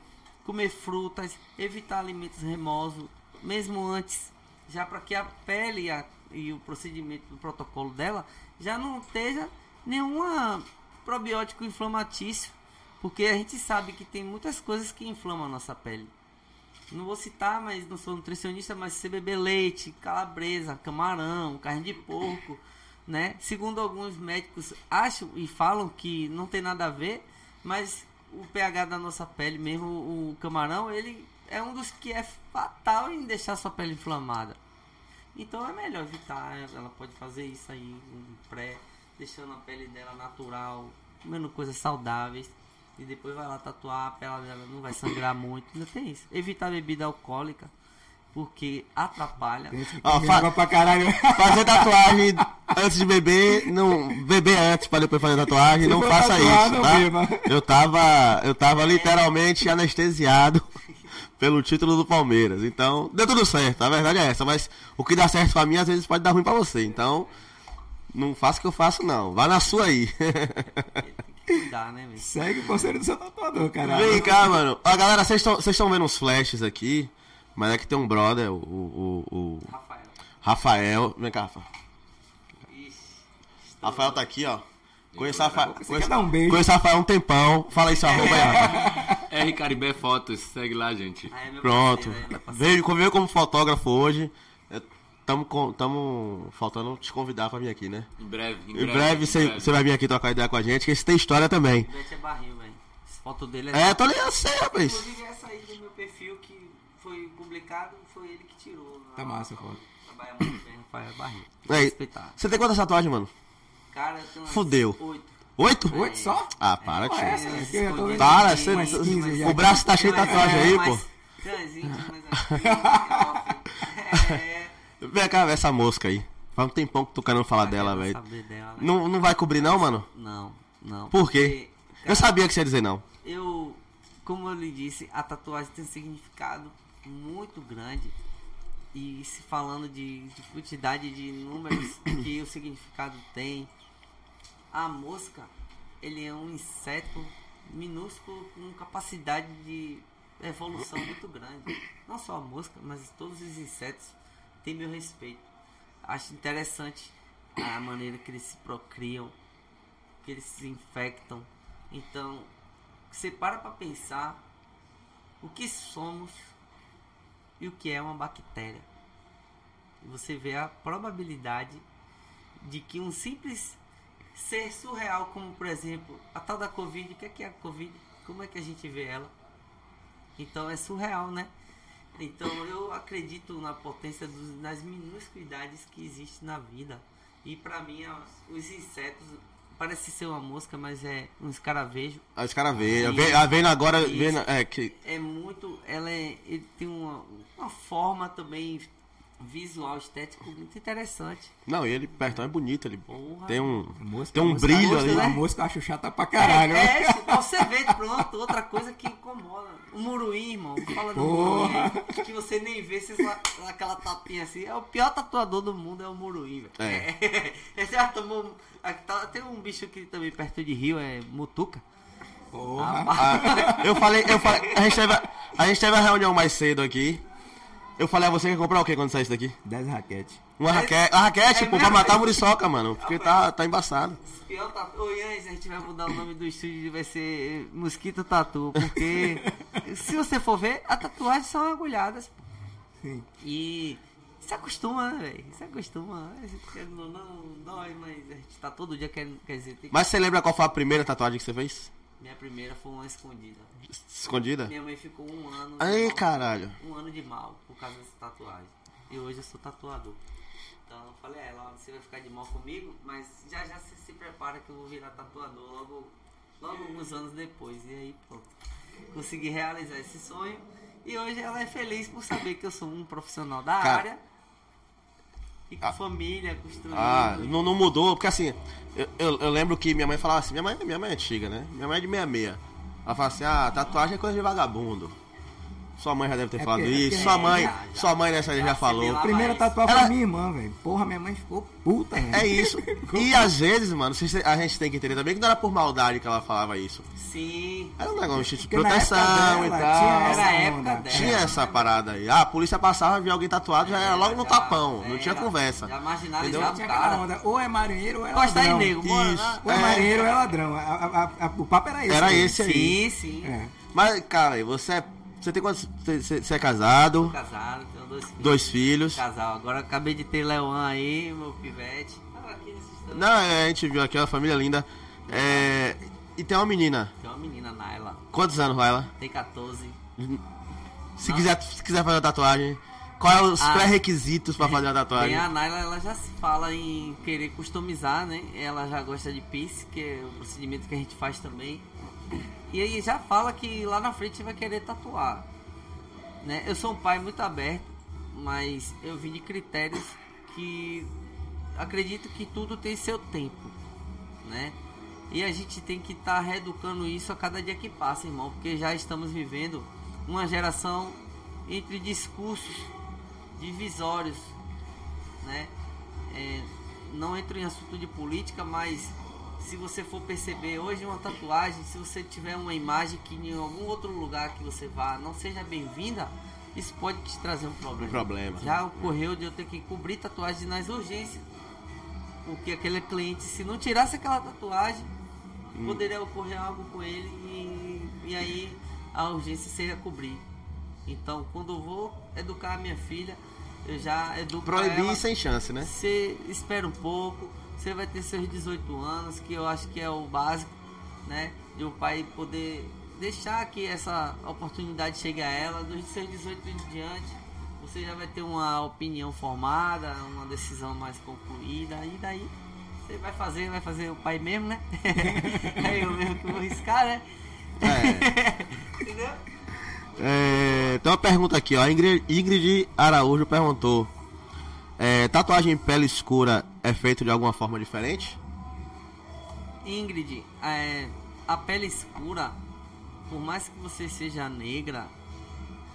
comer frutas, evitar alimentos remosos, mesmo antes, já para que a pele e, a- e o procedimento do protocolo dela já não esteja nenhuma probiótico inflamatício, porque a gente sabe que tem muitas coisas que inflamam a nossa pele. Não vou citar, mas não sou nutricionista, mas se beber leite, calabresa, camarão, carne de porco, né? Segundo alguns médicos acham e falam que não tem nada a ver, mas o pH da nossa pele, mesmo o camarão, ele é um dos que é fatal em deixar sua pele inflamada. Então é melhor evitar, ela pode fazer isso aí, um pré, deixando a pele dela natural, comendo coisas saudáveis. E depois vai lá tatuar, a pele dela não vai sangrar muito. Ainda tem isso. Evitar bebida alcoólica. porque atrapalha.
Ó,
comer
fa-
água pra caralho.
Fazer tatuagem <laughs> antes de beber, não beber antes pra depois fazer tatuagem, não faça
tatuar,
isso,
não
tá?
beba.
Eu tava, eu tava literalmente anestesiado <laughs> pelo título do Palmeiras. Então, deu tudo certo, a verdade é essa, mas o que dá certo pra mim às vezes pode dar ruim pra você. Então, não faça o que eu faço não. Vá na sua aí. <laughs>
Cuidar, né?
Segue o conselho do seu tatuador, caralho.
Vem cá, mano. Ó, galera, vocês estão vendo uns flashes aqui, mas é que tem um brother, o, o, o- o
Rafael.
Rafael. Vem cá, Rafa. Rafael tá aqui, ó. Conheço o Rafael. Conheço,
um beijo?
conheço o Rafael um tempão. Fala aí seu arroba aí. <laughs>
R Caribé Fotos, segue lá, gente.
Ah, é meu
Pronto.
parceiro, é.
Veio, veio como fotógrafo hoje. É, Tamo, com- tamo faltando te convidar pra vir aqui, né?
Em breve, em
Em breve você você vai vir aqui trocar ideia com a gente, que esse tem história também.
Ivete é barril, velho. Essa foto dele
É, tô ligado, sei, rapaz.
Inclusive essa aí do meu perfil que foi publicado, foi ele que tirou.
Tá massa, pô.
Trabalha muito bem, Rafael Barril.
Aí,
Respeitar.
você tem quantas tatuagens, mano?
Cara, eu tenho umas
Fudeu.
Oito.
Oito?
Oito só?
Ah, para,
é essa?
tio.
É que eu já tô vendo
Para,
umas
você-
15 já.
o braço tá cheio de tatuagem aí, pô.
É. <laughs>
Vem cá, essa mosca aí. Faz um tempão que tô querendo falar dela, velho.
né?
Não, não vai cobrir não, mano?
Não, não.
Por quê?
Porque,
Eu sabia que você ia dizer não.
eu, como eu lhe disse, a tatuagem tem um significado muito grande. E se falando de, de quantidade de números que o significado tem, a mosca, ele é um inseto minúsculo com capacidade de evolução muito grande. Não só a mosca, mas todos os insetos têm meu respeito. Acho interessante a maneira que eles se procriam, que eles se infectam. Então, você para para pensar o que somos e o que é uma bactéria. Você vê a probabilidade de que um simples ser surreal, como por exemplo a tal da Covid, o que é, que é a Covid? Como é que a gente vê ela? Então é surreal, né? Então eu acredito na potência dos, das minuscuidades que existem na vida. E pra mim, ó, os insetos parece ser uma mosca, mas é um escaravejo.
A escaravelha.
Isso.
Vem, ah, vendo agora. Vendo, é, que,
É muito. Ela é, ele tem uma, uma forma também visual, estético muito interessante.
não, e ele perto é bonito. Ele
Porra.
tem um,
Mosca,
tem um
mosca,
brilho
mosca,
ali.
A mosca eu acho chata pra caralho.
É, é, você vê, pronto, outra coisa que incomoda. O muruim, irmão, fala do muruim, que você nem vê, você só dá aquela tapinha assim. É o pior tatuador do mundo, é o muruim, velho.
É. <laughs>
Você já tomou. aqui tá- Tem um bicho aqui também perto de Rio, é Mutuca.
Porra.
Ah, eu falei, eu falei. A gente, teve, a gente teve a reunião mais cedo aqui. Eu falei a você que ia comprar o que quando saísse daqui?
10 raquete.
Uma raquete. A raquete,
É
pô, pra matar a muriçoca, mano. Porque tá, tá embaçado.
Pior tatu. Ô, Ian, se a gente vai mudar o nome do estúdio, vai ser Mosquito Tatu. Porque <laughs> se você for ver, as tatuagens são agulhadas. pô.
Sim.
E se acostuma, né, velho? Se acostuma. Querendo ou não, dói, mas a gente tá todo dia querendo. Quer dizer, tem que-
Mas você lembra qual foi a primeira tatuagem que você fez?
Minha primeira foi uma escondida.
Escondida?
Minha mãe ficou um ano.
Ai,
mal.
caralho.
Um ano de mal por causa dessa tatuagem. E hoje eu sou tatuador. Então eu falei a ela, ó, você vai ficar de mal comigo, mas já já você se prepara que eu vou virar tatuador logo, logo alguns anos depois. E aí pronto. Consegui realizar esse sonho. E hoje ela é feliz por saber que eu sou um profissional da
Cara.
área. E com família, construindo.
Ah, não, não mudou, porque assim, eu, eu, eu lembro que minha mãe falava assim, minha mãe, minha mãe é antiga, né? Minha mãe é de 66. Ela fala assim, ah, tatuagem é coisa de vagabundo. Sua mãe já deve ter
É
falado
porque- é
isso,
porque-
sua mãe,
já, já.
sua mãe nessa aí já
Já
falou.
Primeira tatuagem
Ela-
foi minha irmã, velho. Porra, minha mãe ficou puta, velho.
É isso. <laughs> E às vezes, mano, a gente tem que entender também que não era por maldade que ela falava isso.
Sim.
Era um negócio de proteção
época
e
dela,
tal.
tinha
Era
essa
a época dela.
Tinha essa parada aí. Ah, a polícia passava, via alguém tatuado, já era logo no tapão. Não
era.
tinha conversa.
Já
Entendeu?
marginalizava
Tinha
o cara.
onda. Ou é marinheiro ou é
Gosta aí,
ladrão.
nego.
Ou é,
É.
marinheiro ou é ladrão. A- a- a- o papo era esse.
Era esse aí.
Sim, sim.
É.
Mas, cara, você é. Você tem quantos. Você, você- é casado,
Casado, tenho dois filhos.
dois filhos.
Casal. Agora acabei de ter Leoan aí, meu pivete. Tava aqui nesse.
Não, é, a gente viu aqui, uma família linda. É, e tem uma menina.
Tem uma menina, Naila.
Quantos anos, Laila?
Tem 14.
Se quiser, se quiser fazer uma tatuagem, qual é os
Ah.
pré-requisitos pra fazer uma <laughs> tatuagem?
Tem a Naila, ela já se fala em querer customizar, né? Ela já gosta de piercing, que é o procedimento que a gente faz também. E aí já fala que lá na frente vai querer tatuar. Né? Eu sou um pai muito aberto. mas eu vim de critérios que acredito que tudo tem seu tempo, né? E a gente tem que estar reeducando isso a cada dia que passa, irmão, porque já estamos vivendo uma geração entre discursos divisórios, né? É, não entro em assunto de política, mas se você for perceber hoje uma tatuagem, se você tiver uma imagem que em algum outro lugar que você vá não seja bem-vinda, isso pode te trazer um problema.
Um problema.
Já ocorreu de eu ter que cobrir tatuagem nas urgências. Porque aquele cliente, se não tirasse aquela tatuagem, poderia ocorrer algo com ele e, e aí a urgência seria cobrir. Então, quando eu vou educar a minha filha, eu já educo
Proibir
ela.
sem chance, né?
Você espera um pouco, você vai ter seus 18 anos, que eu acho que é o básico, né? De o pai poder deixar que essa oportunidade chegue a ela, dos seus 18 em diante, você já vai ter uma opinião formada, uma decisão mais concluída, e daí você vai fazer, vai fazer o pai mesmo, né? <laughs> é eu mesmo que vou riscar, né?
É. <laughs>
Entendeu?
É, tem uma pergunta aqui, ó. Ingrid, Ingrid Araújo perguntou: é, tatuagem em pele escura é feito de alguma forma diferente?
Ingrid, é, a pele escura, por mais que você seja negra,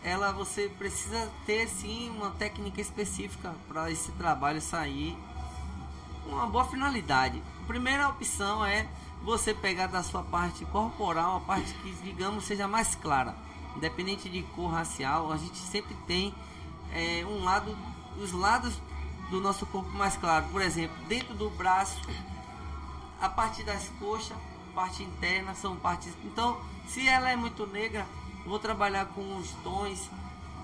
ela você precisa ter sim uma técnica específica para esse trabalho sair uma boa finalidade. A primeira opção é você pegar da sua parte corporal a parte que digamos seja mais clara, independente de cor racial, a gente sempre tem é, um lado, os lados do nosso corpo mais claro. Por exemplo, dentro do braço, a parte das coxas, parte interna são partes. Então, se ela é muito negra, vou trabalhar com os tons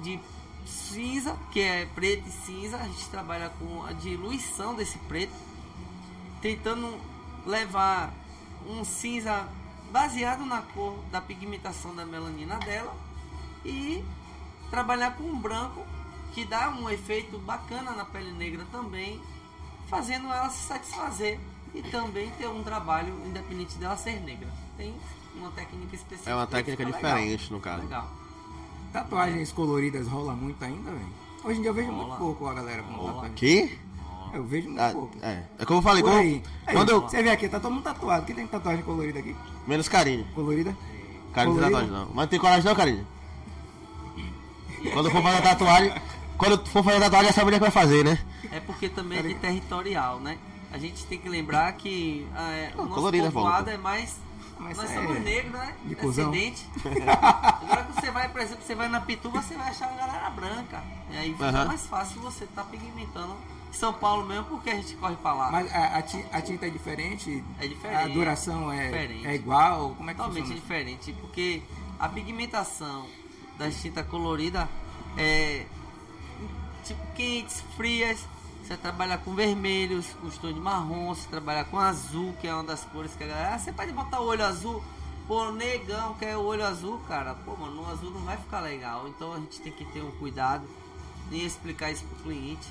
de cinza, que é preto e cinza. A gente trabalha com a diluição desse preto, tentando levar um cinza baseado na cor da pigmentação da melanina dela e trabalhar com branco que dá um efeito bacana na pele negra também, fazendo ela se satisfazer e também ter um trabalho independente dela ser negra. Tem uma técnica específica.
É uma técnica
que fica legal.
diferente, no caso.
Legal.
Tatuagens coloridas rola muito ainda, velho? Hoje em dia eu vejo muito
Rola.
pouco a galera com
Rola.
tatuagem.
Que?
Eu vejo muito
Ah,
pouco.
é. É como eu falei, como-
aí. Aí,
quando eu.
Você vê aqui, tá todo mundo tatuado. Quem tem tatuagem colorida aqui?
Menos carinho.
Colorida?
Carinho de
Colorida?
tatuagem não. Mas não tem coragem não, carinho. Quando for fazer tatuagem. Quando for fazer tatuagem, já sabe onde é que vai fazer, né?
É porque também é de territorial, né? A gente tem que lembrar que ah, é, o nosso
colorida,
povoado
Paulo.
é mais.
Mas
nós
é
somos negros, né?
de cuzão.
Descendente. <laughs> Agora que você vai, por exemplo, você vai na Pituba, você vai achar uma galera branca. E aí fica
Aham.
mais fácil você estar pigmentando em São Paulo mesmo, porque a gente corre pra lá.
Mas a, a ti- a tinta é diferente?
É diferente.
A duração é,
Diferente.
é igual? Como é que
Totalmente
funciona?
diferente, porque a pigmentação das tintas coloridas é tipo quentes, frias. Você trabalha com vermelhos, com tons de marrom, você trabalha com azul, que é uma das cores que a galera. Ah, você pode botar o olho azul. Pô, negão quer o olho azul, cara. Pô, mano, o azul não vai ficar legal. Então a gente tem que ter um cuidado em explicar isso pro cliente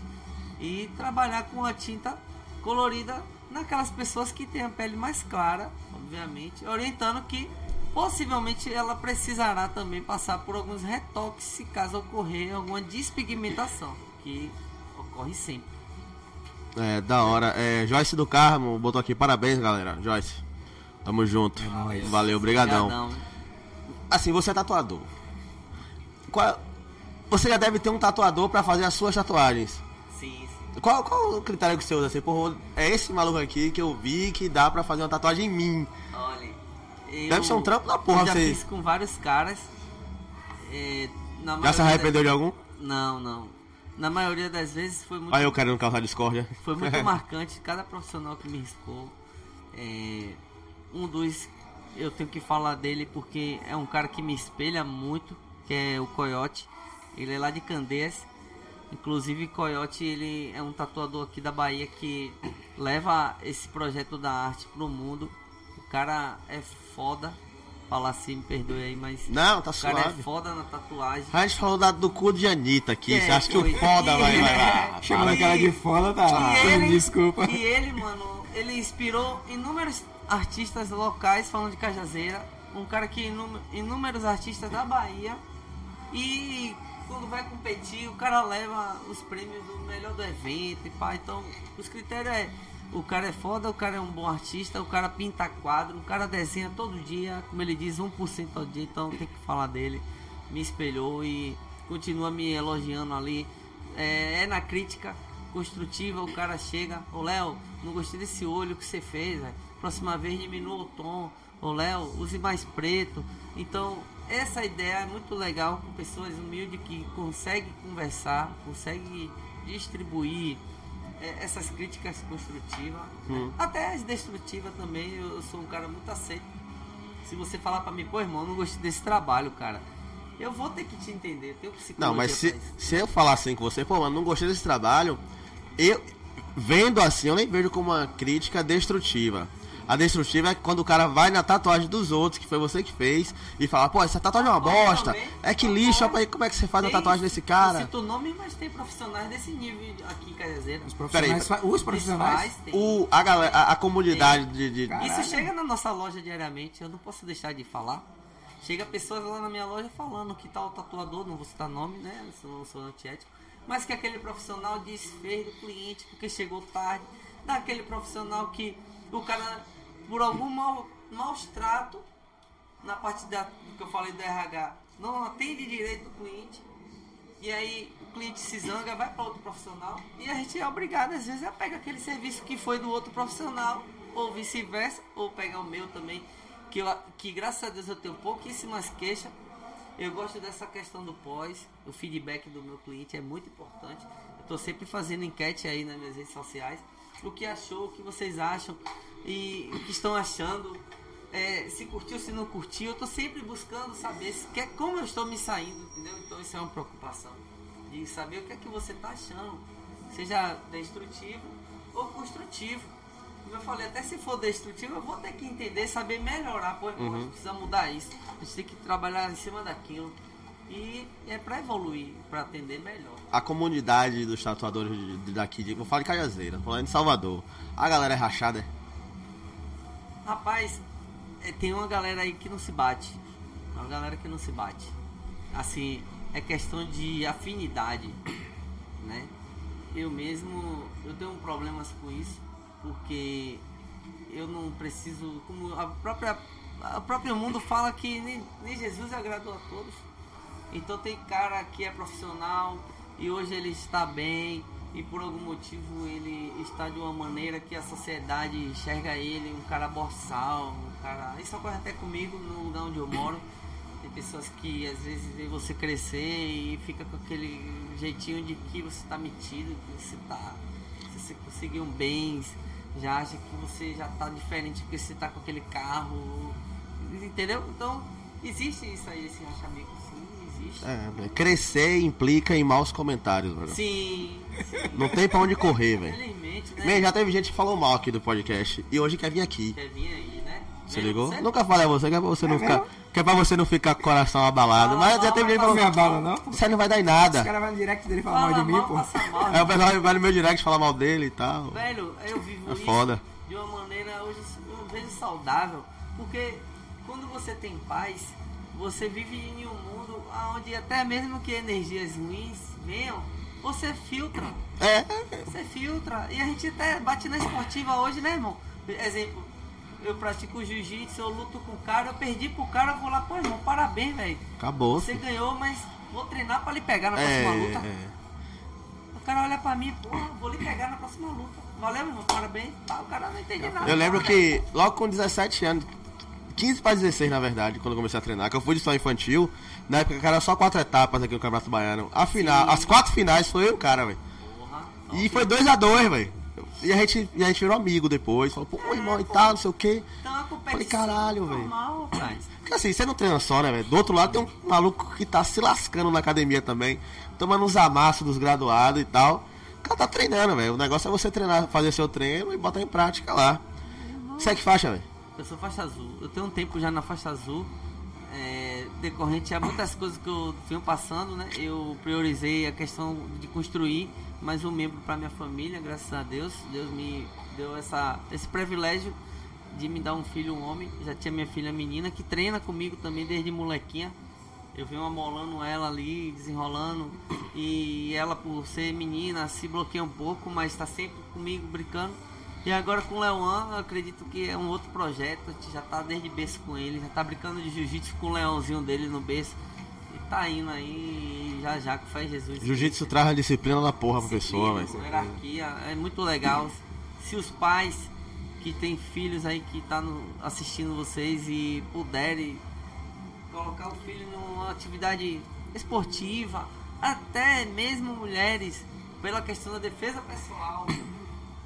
e trabalhar com a tinta colorida naquelas pessoas que têm a pele mais clara, obviamente, orientando que possivelmente ela precisará também passar por alguns retoques se caso ocorrer alguma despigmentação, que ocorre sempre.
É, da hora. É, Joyce do Carmo botou aqui, parabéns, galera. Joyce, tamo junto.
nóis.
Valeu, brigadão.
Obrigadão.
Assim, você é tatuador. Qual- Você já deve ter um tatuador pra fazer as suas tatuagens.
Sim, sim.
Qual, qual o critério que você usa? Assim, porra, é esse maluco aqui que eu vi que dá pra fazer uma tatuagem em mim.
Olha, eu,
Deve ser um trampo da porra,
eu já
você-
fiz com vários caras. é,
Já se arrependeu de algum?
Não, não. Na maioria das vezes foi muito
Aí eu querendo causar discórdia.
Foi muito <laughs> marcante, cada profissional que me riscou. É, um dos, eu tenho que falar dele porque é um cara que me espelha muito, que é o Coyote. Ele é lá de Candeias. Inclusive, Coyote ele é um tatuador aqui da Bahia que leva esse projeto da arte pro mundo. O cara é foda. Falar assim, me perdoe aí, mas
Não, tá
o cara
suave.
é foda na tatuagem.
A gente falou da- do cu de Anitta aqui.
É,
você acha que o foda vai, vai <laughs> lá?
Chamando
E-
aquela de foda, tá?
E ele,
Desculpa.
E ele, mano, ele inspirou inúmeros artistas locais falando de Cajazeira. Um cara que inú- inúmeros artistas da Bahia. E quando vai competir, o cara leva os prêmios do melhor do evento e pá. Então, os critérios é o cara é foda, o cara é um bom artista, o cara pinta quadro, o cara desenha todo dia, como ele diz, 1% ao dia, então tem que falar dele. Me espelhou e continua me elogiando ali. É, é na crítica construtiva, o cara chega, ô Léo, não gostei desse olho que você fez, velho. Próxima vez diminua o tom. Ô Léo, use mais preto. Então, essa ideia é muito legal com pessoas humildes que conseguem conversar, conseguem distribuir essas críticas construtivas, né? até as destrutivas também. Eu, sou um cara muito aceito. Se você falar pra mim, pô, irmão, eu não gostei desse trabalho, cara. Eu vou ter que te entender, eu tenho psicologia
Não, mas se, se eu falar assim com você, pô, mano, não gostei desse trabalho, eu vendo assim, eu nem vejo como uma crítica destrutiva. A destrutiva é quando o cara vai na tatuagem dos outros, que foi você que fez, e fala, pô, essa tatuagem é uma bosta, é que lixo, olha aí como é que você faz a
Tem-
tatuagem desse
Eu
cara.
cito o nome, mas tem profissionais desse nível aqui em Cajazeira.
Os profissionais, fa- os profissionais.
Tem.
O, a, galera, a, a comunidade de, de-
Cara.
Isso chega na nossa loja diariamente, eu não posso deixar de falar. Chega pessoas lá na minha loja falando que tal tatuador, não vou citar nome, né? Eu não sou antiético. Mas que aquele profissional desfez do cliente porque chegou tarde. Daquele profissional que o cara, por algum mau, maus trato, na parte da, que eu falei do RH, não atende direito o cliente. E aí o cliente se zanga, vai para outro profissional. E a gente é obrigado, às vezes, a pegar aquele serviço que foi do outro profissional, ou vice-versa, ou pegar o meu também. Que, eu, que graças a Deus eu tenho pouquíssimas queixas. Eu gosto dessa questão do pós, o feedback do meu cliente é muito importante. Eu estou sempre fazendo enquete aí nas minhas redes sociais. O que achou, o que vocês acham e o que estão achando. É, se curtiu, se não curtiu, eu tô sempre buscando saber se quer, como eu estou me saindo, entendeu? Então isso é uma preocupação. De saber o que é que você tá achando. Seja destrutivo ou construtivo. Como eu falei, até se for destrutivo, eu vou ter que entender, saber melhorar. Pô, irmão, a gente precisa mudar isso. A gente tem que trabalhar em cima daquilo. E é para evoluir, para atender melhor.
a comunidade dos tatuadores daqui, de, vou falar de Cajazeira, vou falar de Salvador. A galera é rachada, é?
Rapaz, é, tem uma galera aí que não se bate. Uma galera que não se bate. Assim, é questão de afinidade, né? Eu mesmo, eu tenho problemas com isso, porque eu não preciso, como a própria, o próprio mundo fala que nem, nem Jesus agradou a todos. Então tem cara que é profissional e hoje ele está bem e por algum motivo ele está de uma maneira que a sociedade enxerga ele um cara boçal, um cara. Isso ocorre até comigo no lugar onde eu moro. Tem pessoas que às vezes vê você crescer e fica com aquele jeitinho de que você está metido, que você tá. Se você conseguiu um bens, já acha que você já tá diferente porque você tá com aquele carro. Entendeu? Então, existe isso aí, esse rachamento sim, existe.
É. Crescer implica em maus comentários, velho.
Sim,
Não tem pra onde correr, velho.
infelizmente, né?
Man, já teve gente que falou mal aqui do podcast. E hoje quer vir aqui.
Quer vir aí, né?
Você ligou?
você-
Nunca falei a você que é pra você não
É
ficar.
mesmo?
Que é pra você não ficar com o coração abalado.
Fala
Mas já teve gente que
Não me
falou.
abala, não. pô.
Você não vai dar em
Os
nada.
caras vão no direct dele falar
Fala
mal de mim, pô.
mal.
Aí o pessoal vai no meu direct falar mal dele e tal.
Velho, eu vivo
É
isso
foda.
de uma maneira hoje eu vejo saudável, porque quando você tem paz, você vive em um mundo onde até mesmo que energias ruins venham, você filtra.
É,
Você filtra. E a gente até bate na esportiva hoje, né, irmão? Exemplo, eu pratico jiu-jitsu, eu luto com o cara, eu perdi pro cara, eu vou lá, pô, irmão, parabéns, velho.
acabou.
Você ganhou, mas vou treinar pra lhe pegar na
É,
próxima luta.
é.
O cara olha pra mim, pô, vou lhe pegar na próxima luta. Valeu, irmão, parabéns. Tá, o cara não entende nada.
Eu lembro que logo com 17 anos, 15 para 16 na verdade, quando eu comecei a treinar, que eu fui de só infantil, na época que era só quatro etapas aqui no Campeonato Baiano. A final,
Sim.
as quatro finais foi eu e o cara, velho. E foi 2x2, velho. E a gente, e a gente virou amigo depois, falou, pô, irmão e tal, não sei o quê.
Então a competição
Falei, caralho, velho. Porque assim, você não treina só, né, velho? Do outro lado tem um maluco que tá se lascando na academia também, tomando uns amassos dos graduados e tal. O cara tá treinando, velho. O negócio é você treinar, fazer seu treino e botar em prática lá. Você é que faixa, velho?
Eu sou faixa azul. Eu tenho um tempo já na faixa azul. é, decorrente a muitas coisas que eu venho passando, né? Eu priorizei a questão de construir mais um membro para minha família, graças a Deus. Deus me deu essa, esse privilégio de me dar um filho, um homem. Já tinha minha filha menina que treina comigo também desde molequinha. Eu venho amolando ela ali, desenrolando. E ela, por ser menina, se bloqueia um pouco, mas está sempre comigo brincando. E agora com o Leoan, eu acredito que é um outro projeto. A gente já tá desde berço com ele, já tá brincando de jiu-jitsu com o leãozinho dele no berço. E tá indo aí, já já, com fé em Jesus.
Jiu-jitsu traz uma disciplina da porra pra pessoa, velho.
Hierarquia, é muito legal. Se os pais que têm filhos aí que tá no- assistindo vocês e puderem colocar o filho numa atividade esportiva, até mesmo mulheres, pela questão da defesa pessoal,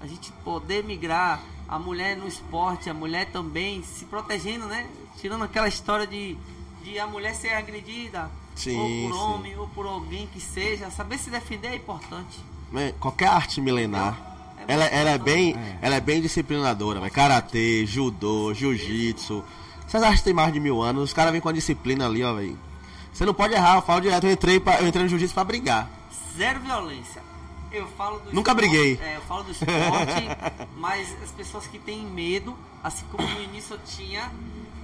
a gente poder migrar a mulher no esporte, a mulher também se protegendo, né? Tirando aquela história de, de a mulher ser agredida,
Sim,
ou por
sim.
homem, ou por alguém que seja, saber se defender é importante.
Né, Qualquer arte milenar, ela, ela é bem, ela é bem disciplinadora, velho. Karatê, judô, jiu-jitsu. Essas artes têm mais de mil anos, os caras vêm com a disciplina ali, ó, velho. Você não pode errar, eu falo direto, eu entrei, pra, eu entrei no jiu-jitsu pra brigar.
Zero violência. Eu falo do
Nunca
esporte-
briguei.
É, eu falo do esporte, <laughs> mas as pessoas que têm medo, assim como no início eu tinha,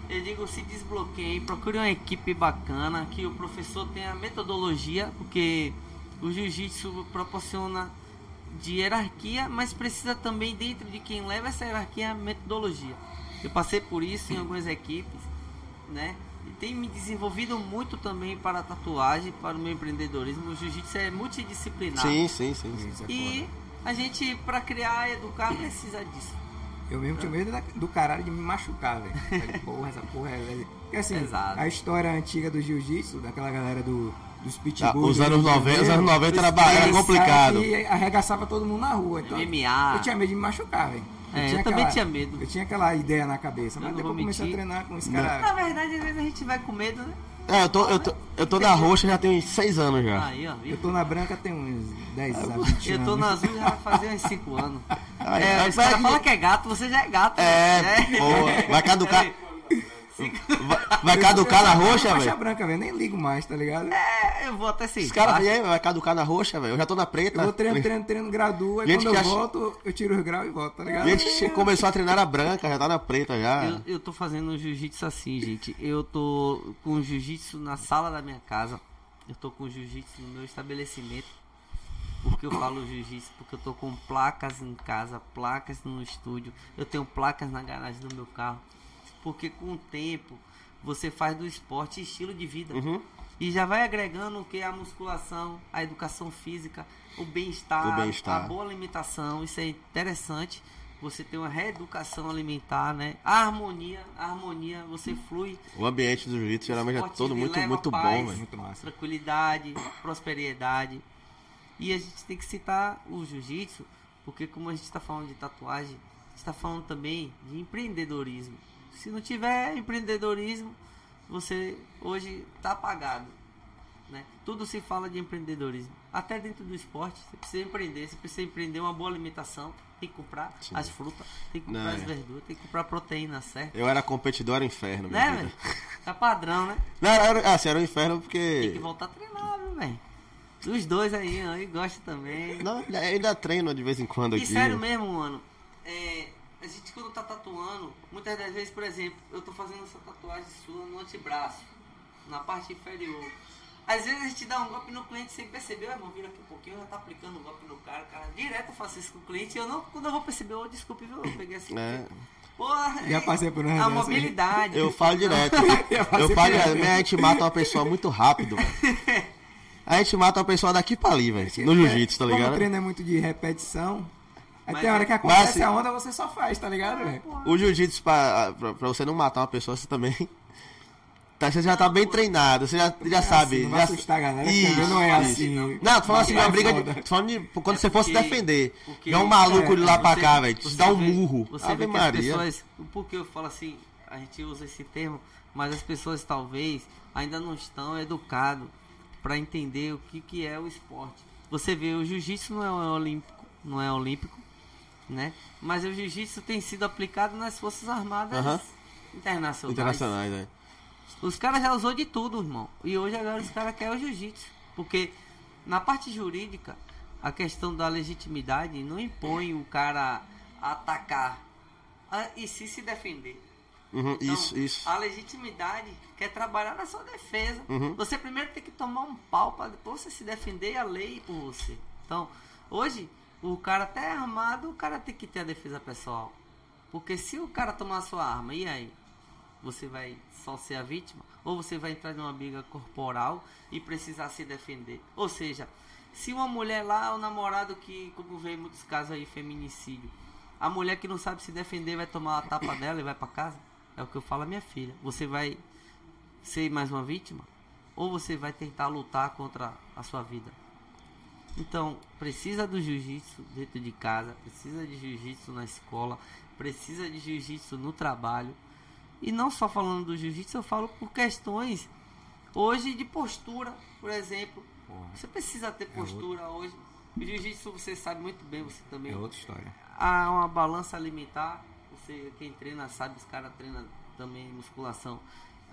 eu digo se desbloqueie, procure uma equipe bacana, que o professor tenha metodologia, porque o jiu-jitsu proporciona de hierarquia, mas precisa também dentro de quem leva essa hierarquia a metodologia. Eu passei por isso em algumas equipes, né? E tem me desenvolvido muito também para a tatuagem, para o meu empreendedorismo. O jiu-jitsu é multidisciplinar.
Sim, sim, sim. sim.
É
E a gente, para criar e educar, precisa disso.
Eu mesmo tinha medo da- do caralho de me machucar, velho. Porra, essa porra é. Porque assim,
Exato.
a história antiga do jiu-jitsu, daquela galera do, dos
Ah,
pitbulls.
os
do
anos
Rio de
90, os
Janeiro,
anos 90 era,
os
era complicado.
Que arregaçava todo mundo na rua. Então,
MMA.
Eu tinha medo de me machucar, velho.
É, eu também tinha medo.
Eu tinha aquela ideia na cabeça,
Eu
mas depois eu comecei a treinar com esse
Na
cara.
verdade, às vezes a gente vai com medo, né?
É, eu tô, eu tô, eu tô na roxa já tem uns 6 anos já.
Aí, ó?
Eu tô na branca tem uns 10 a 20
Eu
anos.
tô na azul já fazer uns 5 anos.
Aí,
é,
aí
os caras
vai-
falam que é gato, você já é gato.
É,
né?
boa. Vai caducar. Vai, vai caducar na roxa,
Faixa
velho?
branca, velho. Nem ligo mais, tá ligado?
É, eu vou até sim.
Os caras aí, vai caducar na roxa, velho. Eu já tô na preta.
Eu vou treino, treino, treino, graduo, aí
Gente
quando
que
eu
acha-
volto, eu tiro os graus e volto, tá ligado?
A gente começou a treinar a branca, já tá na preta já.
Eu, eu tô fazendo jiu-jitsu assim, gente. Eu tô com jiu-jitsu na sala da minha casa. Eu tô com jiu-jitsu no meu estabelecimento. Porque eu falo jiu-jitsu? Porque eu tô com placas em casa, placas no estúdio. Eu tenho placas na garagem do meu carro. Porque com o tempo você faz do esporte estilo de vida.
Uhum.
E já vai agregando o que? A musculação, a educação física, o bem-estar,
bem-estar.
a boa alimentação. Isso é interessante. Você tem uma reeducação alimentar, né? A harmonia, a harmonia, você flui.
O ambiente do jiu-jitsu geralmente é todo muito, muito
paz,
bom, velho.
Muito massa.
Tranquilidade, prosperidade. E a gente tem que citar o jiu-jitsu, porque como a gente está falando de tatuagem, a gente está falando também de empreendedorismo. Se não tiver empreendedorismo, você hoje está apagado. Né? Tudo se fala de empreendedorismo. Até dentro do esporte, você precisa empreender, você precisa empreender uma boa alimentação, tem que comprar
Sim.
as frutas, tem que comprar
Não,
as
é.
verduras, tem que comprar proteína, certo?
Eu era competidor, era inferno,
Né, velho? Tá padrão, né? <laughs>
Não, era, assim, era um inferno
Tem
porque...
que voltar a treinar, viu, velho? Os dois aí, aí gostam também.
Não, ainda treino de vez em quando
E
aqui.
sério mesmo, mano. É, a gente quando tá tatuando, muitas das vezes, por exemplo, eu tô fazendo essa tatuagem sua no antebraço, na parte inferior. Às vezes a gente dá um golpe no cliente sem perceber, "Ô, irmão, vira aqui um pouquinho, já tá aplicando um golpe no cara, cara. Direto eu faço isso com o cliente, eu não, quando eu vou perceber, ô, desculpe, viu, eu peguei assim.
É.
Porra,
Já passei por uma
A mobilidade.
Eu falo direto. <laughs>
Eu
eu falo direto. Minha gente mata uma pessoa muito rápido, velho. <laughs> A gente mata uma pessoa daqui pra ali, velho. No jiu-jitsu, tá
Como o
ligado?
treino é muito de repetição, aí
Mas
tem hora que
é-
acontece
Mas, assim,
a onda, você só faz, tá ligado, velho?
O jiu-jitsu, pra, pra, pra você não matar uma pessoa, você também. <laughs> Tá, você já tá bem treinado, você já, já sabe.
assim, não vai
já-
assustar a galera, que
Isso,
não é
isso.
assim.
Não, tô falando assim,
Não
uma
é
briga de. Falando de quando
É
você fosse
porque-
defender.
porque-
um maluco
é,
de lá pra
Você-
cá, velho. Te dá um
vê-
murro.
Você
Ave
vê que as
Maria.
pessoas. Por que eu falo assim? A gente usa esse termo, mas as pessoas talvez ainda não estão educadas para entender o que, que é o esporte. Você vê, o jiu-jitsu não é olímpico, não é olímpico, né? Mas o jiu-jitsu tem sido aplicado nas Forças Armadas internacionais.
Internacionais, velho.
Os caras já usou de tudo, irmão. E hoje agora os caras querem o jiu-jitsu. Porque na parte jurídica, a questão da legitimidade não impõe o cara atacar. a- e sim se defender.
Uhum,
Então,
isso, isso.
A legitimidade quer trabalhar na sua defesa.
Uhum.
Você primeiro tem que tomar um pau para depois você se defender e a lei por você. Então, hoje, o cara até é armado, o cara tem que ter a defesa pessoal. Porque se o cara tomar a sua arma, e aí? Você vai só ser a vítima? Ou você vai entrar numa briga corporal e precisar se defender? Ou seja, se uma mulher lá, o namorado que, como vê em muitos casos aí, feminicídio, a mulher que não sabe se defender vai tomar a tapa <coughs> dela e vai para casa? É o que eu falo à minha filha. Você vai ser mais uma vítima? Ou você vai tentar lutar contra a sua vida? Então, precisa do jiu-jitsu dentro de casa, precisa de jiu-jitsu na escola, precisa de jiu-jitsu no trabalho. E não só falando do jiu-jitsu, eu falo por questões hoje de postura, por exemplo.
Porra.
Você precisa ter postura hoje. O jiu-jitsu você sabe muito bem, você também.
É outra história.
Há uma balança alimentar. Você, quem treina sabe, os caras treinam também musculação.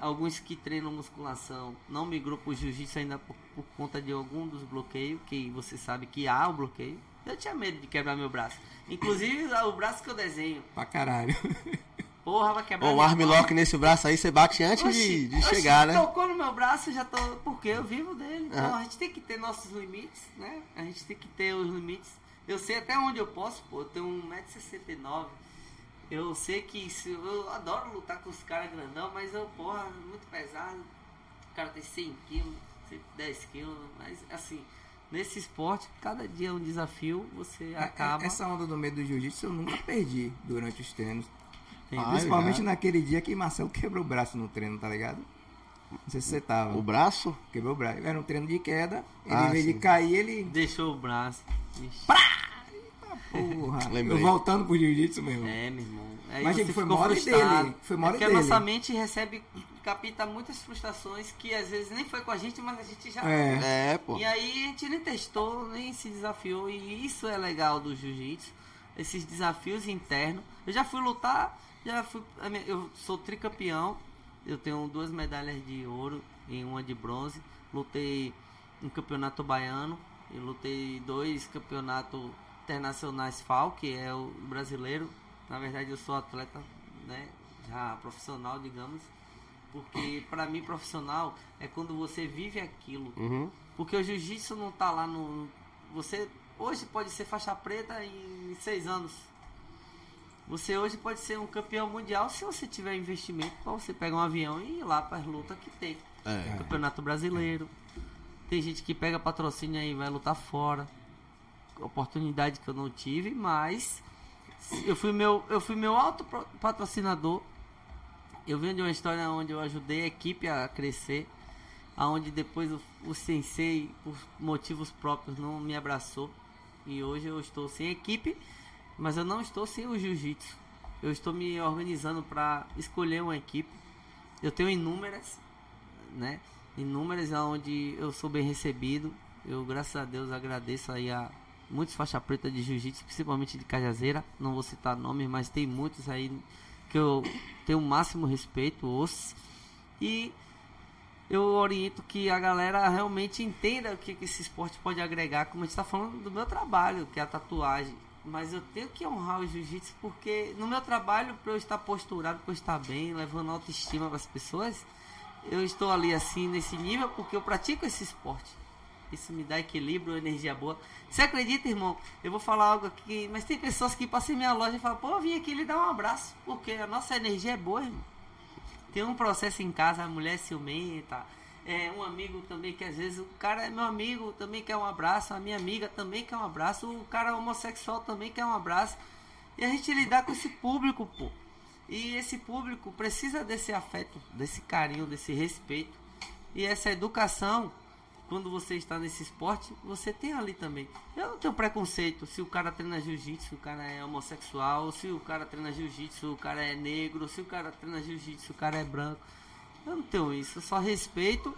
Alguns que treinam musculação não migrou pro jiu-jitsu ainda por, por conta de algum dos bloqueios, que você sabe que há o bloqueio. Eu tinha medo de quebrar meu braço. Inclusive o braço que eu desenho.
Pra caralho.
Porra, vai quebrar
Ô, o armlock nesse braço aí, você bate antes de,
Oxi,
de
oxi,
chegar, né?
Tocou no meu braço, já tô. Porque eu vivo dele. Então
Aham.
a gente tem que ter nossos limites, né? A gente tem que ter os limites. Eu sei até onde eu posso, pô. Eu tenho 1,69m. Eu sei que se, eu adoro lutar com os caras grandão, mas eu, porra, muito pesado. O cara tem 100 quilos, 110 quilos, mas assim, nesse esporte, cada dia é um desafio, você acaba.
É, Essa onda do medo do jiu-jitsu eu nunca perdi durante os treinos.
Ah,
Principalmente
já.
naquele dia que Marcelo quebrou o braço no treino, tá ligado? Não sei se você tava.
O braço?
Quebrou o braço. Era um treino de queda. Ele,
Ah,
em vez de
sim.
cair, ele.
Deixou o braço. Ixi.
Porra. <laughs>
Lembrei.
Eu voltando pro jiu-jitsu mesmo.
É, meu irmão. Aí
Mas, foi mole dele, foi
é
mole
porque
dele.
a nossa mente recebe, capta muitas frustrações que às vezes nem foi com a gente, mas a gente já.
É.
É, pô.
E aí a gente nem testou, nem se desafiou. E isso é legal do jiu-jitsu. Esses desafios internos. Eu já fui lutar, já fui. Eu sou tricampeão. Eu tenho duas medalhas de ouro e uma de bronze. Lutei um campeonato baiano. E lutei dois campeonatos internacionais FAO, que é o brasileiro. Na verdade eu sou atleta, né? Já profissional, digamos. Porque pra mim profissional é quando você vive aquilo.
Uhum.
Porque o jiu-jitsu não tá lá no. Você hoje pode ser faixa preta em seis anos. Você hoje pode ser um campeão mundial se você tiver investimento para você pegar um avião e ir lá para as lutas que tem.
É.
Campeonato brasileiro. Tem gente que pega patrocínio aí e vai lutar fora. Oportunidade que eu não tive, mas eu fui meu, eu fui meu auto patrocinador. Eu venho de uma história onde eu ajudei a equipe a crescer, aonde depois o, o sensei, por motivos próprios, não me abraçou. E hoje eu estou sem equipe, mas eu não estou sem o jiu-jitsu. Eu estou me organizando para escolher uma equipe. Eu tenho inúmeras, né? Inúmeras onde eu sou bem recebido. Eu, graças a Deus, agradeço aí a muitos faixa preta de jiu-jitsu, principalmente de Cajazeira. Não vou citar nomes, mas tem muitos aí que eu tenho o máximo respeito, os. E eu oriento que a galera realmente entenda o que, que esse esporte pode agregar, como a gente está falando do meu trabalho, que é a tatuagem. Mas eu tenho que honrar o jiu-jitsu porque no meu trabalho, para eu estar posturado, para eu estar bem, levando autoestima para as pessoas, eu estou ali assim nesse nível porque eu pratico esse esporte. Isso me dá equilíbrio, energia boa. Você acredita, irmão? Eu vou falar algo aqui, mas tem pessoas que passam em minha loja e falam, pô, eu vim aqui lhe dar um abraço, porque a nossa energia é boa, irmão. Tem um processo em casa, a mulher ciumenta, é um amigo também que às vezes o cara é meu amigo, também quer um abraço, a minha amiga também quer um abraço, o cara homossexual também quer um abraço. E a gente lidar com esse público, pô. E esse público precisa desse afeto, desse carinho, desse respeito. E essa educação, quando você está nesse esporte, você tem ali também. Eu não tenho preconceito se o cara treina jiu-jitsu, o cara é homossexual, se o cara treina jiu-jitsu, o cara é negro, se o cara treina jiu-jitsu, o cara é branco. Eu não tenho isso, eu só respeito.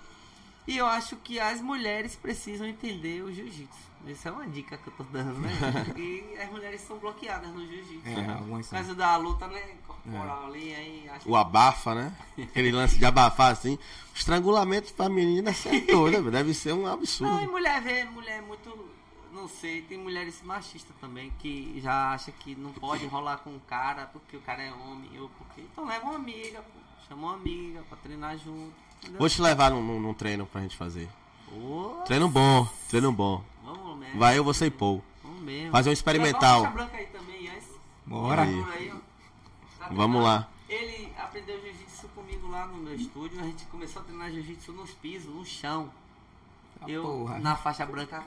E eu acho que as mulheres precisam entender o jiu-jitsu. Essa é uma dica que eu tô dando, né? <laughs> E as mulheres são bloqueadas no jiu-jitsu.
É, algumas são.
da luta, né? Corporal ali, aí acho
O abafa, né? Aquele lance de abafar assim. Estrangulamento pra menina, é doido, velho. deve ser um
Não, e
absurdo.
mulher vê, mulher é muito. não sei, tem mulheres machistas também que já acham que não pode rolar com o cara porque o cara é homem ou porque. Então leva uma amiga, pô. Chama uma amiga pra treinar junto.
Vou te levar num, num- num treino pra gente fazer.
Ô,
Treino bom, treino bom.
vamos mesmo.
Vai eu, você e Paul.
Vamos mesmo.
Fazer um experimental.
Aí também.
Bora.
Aí.
Aí. Tá
Vamos lá.
Ele aprendeu jiu-jitsu comigo lá no meu estúdio. A gente começou a treinar jiu-jitsu nos pisos, no chão.
Ah,
Eu,
porra.
na faixa branca,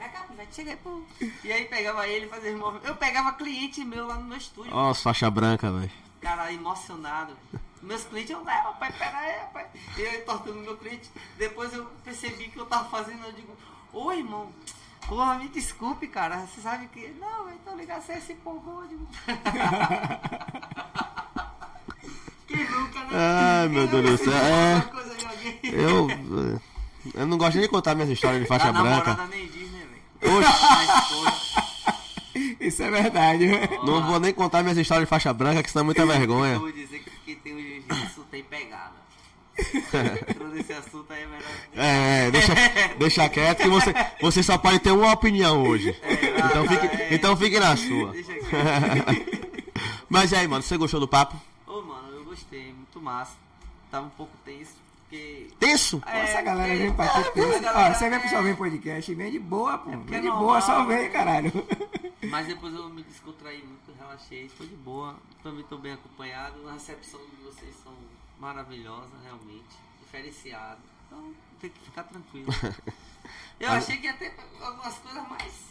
chega aí, pô. E aí pegava ele, fazia os movimentos. Eu pegava cliente meu lá no meu estúdio.
Nossa, faixa branca, velho.
Cara, emocionado. Meus clientes, eu, é, rapaz, pera aí, rapaz. Eu entortando meu cliente. Depois eu percebi que eu tava fazendo, eu digo, ô irmão, porra, me desculpe, cara. Você sabe que. Não, então ligar você é esse povo, eu digo. <laughs> Quem nunca, né?
Ai, meu Deus do céu, é. Eu. Eu não gosto nem de contar minhas histórias de faixa
A namorada
branca.
nem diz, né?
Oxi.
Isso é verdade.
não vou nem contar minhas histórias de faixa branca, que isso é muita
Eu
vergonha.
vou dizer que quem tem o jiu-jitsu tem pegada. <laughs> Entrou nesse assunto aí, é melhor.
É, é, deixa, deixa quieto que você, você só pode ter uma opinião hoje. Então fique,
é.
então fique na sua. <laughs> Mas e aí, mano, você gostou do papo?
Ô, mano, eu gostei, muito massa. Tava um pouco tenso, porque.
Tenso?
É,
Essa galera vem pra <laughs> aqui.
é, galera
Ó, você
é-
pro pessoal vem podcast e vem de boa, pô.
porque
Vem
é
de boa, só
né?
vem, caralho.
Mas depois eu me descontraí muito, relaxei, foi de boa. Também tô bem acompanhado. A recepção de vocês são maravilhosa, realmente. Diferenciada. Então tem que ficar tranquilo. <laughs> Eu achei que ia ter algumas coisas mais.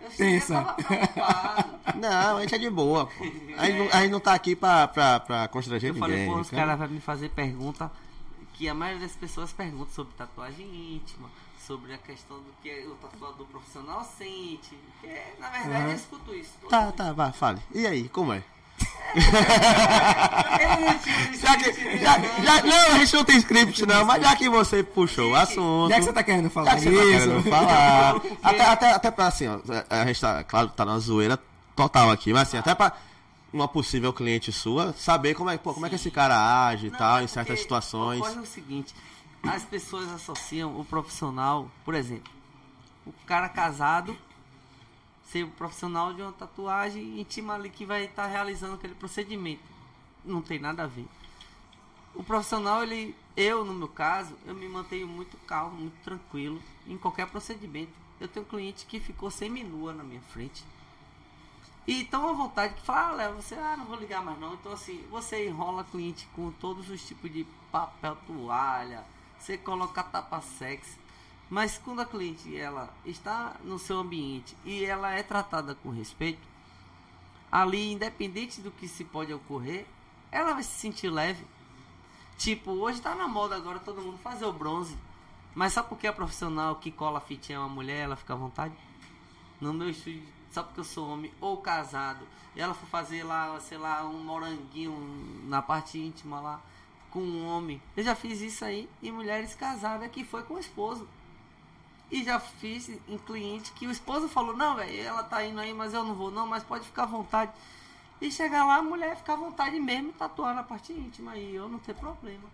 Eu preocupado. <laughs>
Não, a gente é de boa, pô. A gente não, a gente não tá aqui pra, pra, pra constranger
Eu
ninguém.
falei, pô, os
cara.
caras vão me fazer pergunta que a maioria das pessoas pergunta sobre tatuagem íntima, sobre a questão do que o tatuador profissional sente. Porque, na verdade,
Uhum.
eu escuto isso.
Tá, tá, vai, fale. E aí, como é? <laughs> Já que, já, já, não, a gente não tem script não, mas já que você puxou o assunto.
Já que você tá querendo falar
que você tá
isso.
falar. até, até, até pra assim, ó, a gente tá, claro, tá na zoeira total aqui, mas assim, até pra uma possível cliente sua saber como é, pô, como é que esse cara age e tal,
é
em certas situações.
Ocorre o seguinte, as pessoas associam o profissional, por exemplo, o cara casado ser o profissional de uma tatuagem íntima ali que vai estar realizando aquele procedimento. Não tem nada a ver. O profissional, ele, eu no meu caso, eu me mantenho muito calmo, muito tranquilo em qualquer procedimento. Eu tenho um cliente que ficou semi-nua na minha frente. E tão à vontade que fala, ah, Léo, você, ah, não vou ligar mais não. Então assim, você enrola cliente com todos os tipos de papel toalha, você coloca tapa sexy. Mas quando a cliente ela está no seu ambiente e ela é tratada com respeito, ali independente do que se pode ocorrer, ela vai se sentir leve. Tipo, hoje tá na moda agora todo mundo fazer o bronze. Mas só porque a profissional que cola fitinha é uma mulher, ela fica à vontade? No meu estúdio, só porque eu sou homem ou casado, e ela for fazer lá, sei lá, um moranguinho na parte íntima lá com um homem. Eu já fiz isso aí em mulheres casadas que foi com o esposo. E já fiz em cliente que o esposo falou, não, velho, ela tá indo aí, mas eu não vou não, mas pode ficar à vontade. E chegar lá, a mulher ficar à vontade mesmo e tatuar na parte íntima e eu não ter problema.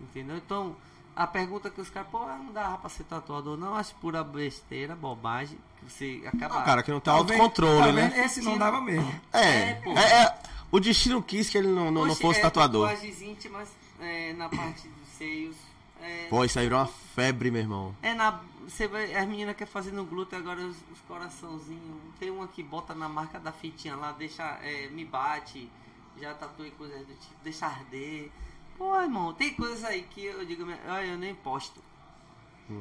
Entendeu? Então, a pergunta que os caras, pô, não dá pra ser tatuador, não, acho pura besteira, bobagem, que você acaba.
Ah, cara, que não tem
Talvez-
autocontrole, né?
Esse não dava mesmo.
É,
É, pô.
é, é, o destino quis que ele não, não, não
Oxe,
fosse
é,
tatuador.
Tatuagens íntimas é, na parte dos seios. É,
Pô, isso aí virou uma febre, meu irmão.
é na. Você vai, as meninas querem fazer no glúteo agora os, os coraçãozinhos. Tem uma que bota na marca da fitinha lá, deixa. é, me bate. Já tatuei coisas do tipo, deixa arder. Pô, irmão, tem coisas aí que eu digo, eu nem posto.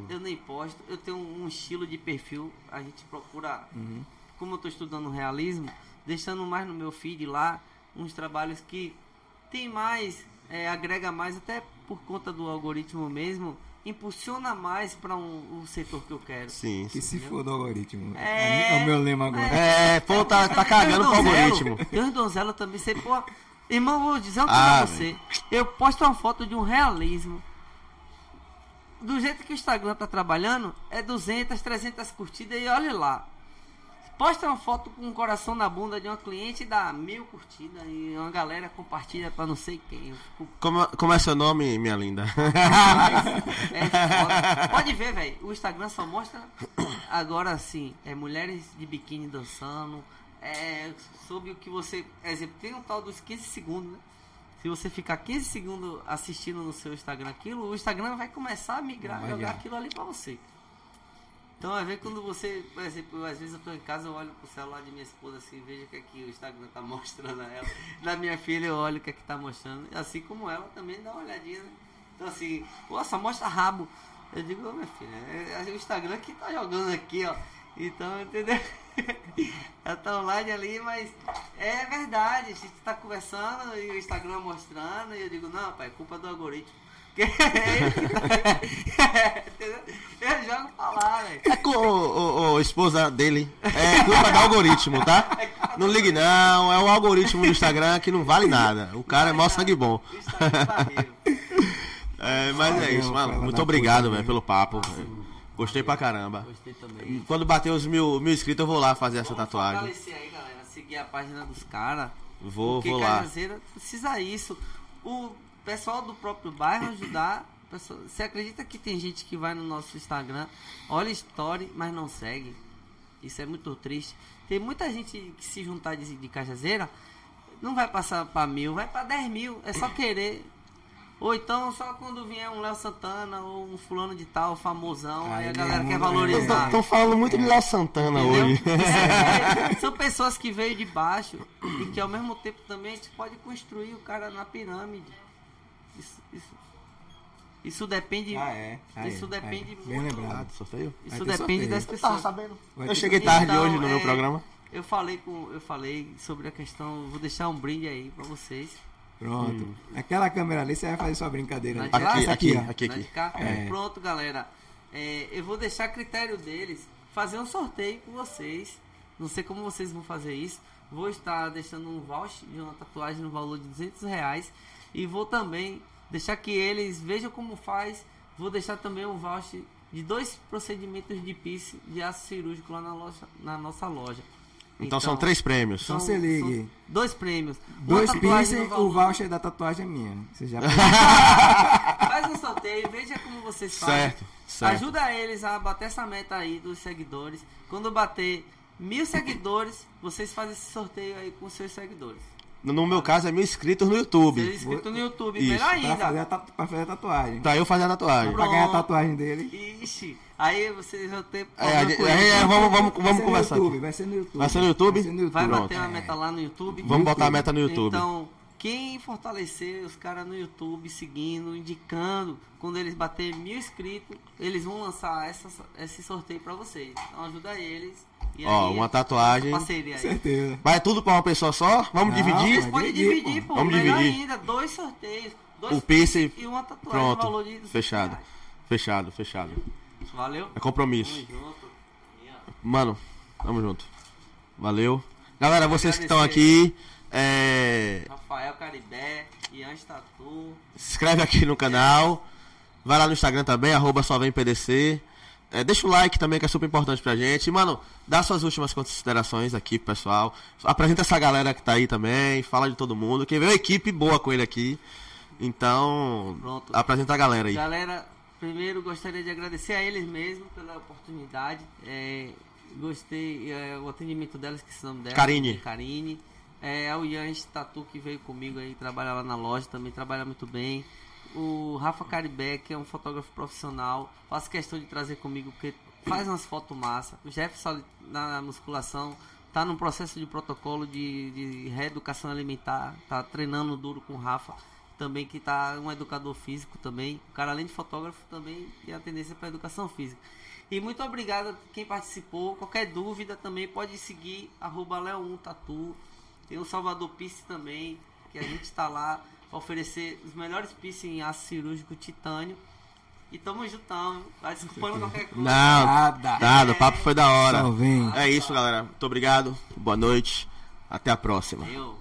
Eu nem posto. Eu tenho um estilo de perfil. A gente procura, como eu tô estudando realismo, deixando mais no meu feed lá uns trabalhos que tem mais, é, agrega mais, até por conta do algoritmo mesmo, impulsiona mais para um, o setor que eu quero.
Sim,
Que
sim.
se for do algoritmo.
É.
É, o meu lema agora.
É, pô, tá, tá cagando pro algoritmo.
Tem uns donzela também, você, pô. Irmão, vou dizer uma
Ah,
coisa pra você. Eu posto uma foto de um realismo. Do jeito que o Instagram tá trabalhando, é 200, 300 curtidas e olhe lá. Posta uma foto com um coração na bunda de uma cliente e dá mil curtidas e uma galera compartilha pra não sei quem. Fico
Como, como é seu nome, minha linda? <laughs>
É. Pode ver, velho. O Instagram só mostra agora assim, é mulheres de biquíni dançando. É sobre o que você. Exemplo, tem um tal dos 15 segundos, né? Se você ficar 15 segundos assistindo no seu Instagram aquilo, o Instagram vai começar a migrar, jogar aquilo ali pra você. Então, às vezes, quando você, por exemplo, às vezes eu tô em casa, eu olho pro celular de minha esposa assim, vejo o que é o Instagram tá <laughs> mostrando a ela. Da minha filha, eu olho o que é que tá mostrando. Assim como ela também dá uma olhadinha, né? Então, assim, nossa, mostra rabo. Eu digo, ô minha filha, é, é o Instagram que tá jogando aqui, ó. Então, <laughs> entendeu? Ela tá online ali, mas é verdade, a gente tá conversando e o Instagram mostrando, e eu digo, não, pai, é culpa do algoritmo. É ele que Entendeu? Eu jogo pra lá, velho.
É com o, o- o esposa dele. É culpa do algoritmo, tá? Não ligue não, é o algoritmo do Instagram que não vale nada. O cara é mó sangue bom. <laughs> É, mas é isso, mano. Muito obrigado, velho, pelo papo. Gostei pra caramba.
Gostei também.
Quando bater os mil, mil inscritos, eu vou lá fazer essa tatuagem.
fortalecer aí, galera. Seguir a página dos caras.
Vou,
Porque
vou lá.
Cajazeira precisa isso. O pessoal do próprio bairro ajudar. pessoa- Você acredita que tem gente que vai no nosso Instagram, olha story, mas não segue? Isso é muito triste. Tem muita gente que se juntar de, de Cajazeira, não vai passar pra mil, vai pra 10 mil. É só querer. Ou então só quando vier um Léo Santana ou um fulano de tal, famosão, aí,
Aí
a galera
é
quer
muito-
valorizar.
Estão falando muito de Léo Santana
Entendeu?
hoje.
É, <laughs> são pessoas que veio de baixo e que ao mesmo tempo também a gente pode construir o cara na pirâmide. Isso, isso, isso depende.
Ah, é. Ah,
Isso
é.
depende
Bem
muito.
lembrado.
sorteio?
Isso depende
sorteio.
das pessoas.
Vai
Eu cheguei tarde
Então,
hoje no meu
é,
programa.
Eu falei com, eu falei sobre a questão, vou deixar um brinde aí pra vocês.
Pronto. Aquela câmera ali, você vai fazer sua brincadeira.
Lá?
Aqui,
Essa
aqui, aqui,
Né,
aqui.
de cá?
É.
Pronto, galera. É, eu vou deixar a critério deles fazer um sorteio com vocês. Não sei como vocês vão fazer isso. Vou estar deixando um voucher de uma tatuagem no valor de 200 reais. E vou também deixar que eles vejam como faz. Vou deixar também um voucher de dois procedimentos de piercing de aço cirúrgico lá na, loja, na nossa loja.
Então, são três prêmios.
Então se ligue.
dois prêmios.
Dois piercing, o voucher da tatuagem é minha. Você já <laughs>
Faz um sorteio, veja como vocês fazem.
Certo, certo.
Ajuda eles a bater essa meta aí dos seguidores. Quando bater mil seguidores, vocês fazem esse sorteio aí com seus seguidores.
No meu caso, é mil inscritos no YouTube.
inscrito no YouTube,
Isso.
melhor
pra fazer, a
ainda.
pra fazer a tatuagem.
Pra eu fazer a tatuagem.
Pra ganhar a
Pronto.
tatuagem dele.
Ixi, aí vocês vão ter
É, é, vamos, vamos,
Vai
vamos
ser no
conversar.
YouTube. Vai ser no YouTube.
Vai ser no YouTube?
Vai ser no YouTube.
Vai
Pronto.
bater uma meta lá no YouTube.
Vamos botar a meta no YouTube.
Então, quem fortalecer os caras no YouTube, seguindo, indicando, quando eles baterem mil inscritos, eles vão lançar essa, esse sorteio pra vocês. Então ajuda eles. E
Ó,
aí,
uma tatuagem.
Parceria aí.
Certeza.
Vai tudo pra uma pessoa só? Vamos
Não,
dividir?
vai
Pode
dividir,
dividir,
pô.
pô.
Vamos
melhor
dividir.
ainda, dois sorteios. Dois
O piercing.
e uma tatuagem
Pronto.
valor de 200
Fechado.
reais.
Fechado, fechado.
Valeu?
É compromisso.
Tamo junto.
Mano, tamo junto. Valeu. Galera, vocês que estão aqui, é,
Rafael Caribé, Ian Tatu.
se inscreve aqui no canal. Vai lá no Instagram também, arroba só vem PDC. É, deixa o like também, que é super importante pra gente. E, mano, dá suas últimas considerações aqui pessoal. Apresenta essa galera que tá aí também. Fala de todo mundo. Que veio uma equipe boa com ele aqui. Então,
Pronto.
apresenta a galera aí.
Galera, primeiro gostaria de agradecer a eles mesmos pela oportunidade. É, gostei é, o atendimento delas, que são delas.
Karine.
Karine. É, ao Ian Tatu que veio comigo aí trabalhar lá na loja, também trabalha muito bem. O Rafa Caribé, que é um fotógrafo profissional, faço questão de trazer comigo porque faz umas fotos massa. O Jefferson na musculação tá num processo de protocolo de, de reeducação alimentar, tá treinando duro com o Rafa, também que tá um educador físico também. O cara além de fotógrafo também tem a tendência para educação física. E muito obrigado a quem participou. Qualquer dúvida também pode seguir arroba Leo1 Tatu. Tem o Salvador Piercing também, que a gente está lá oferecer os melhores piercing em aço cirúrgico titânio. E tamo juntão, tá desculpando qualquer coisa.
Não,
Nada.
nada, o papo foi da hora.
Vem.
É isso, galera. Muito obrigado. Boa noite. Até a próxima.
Eu.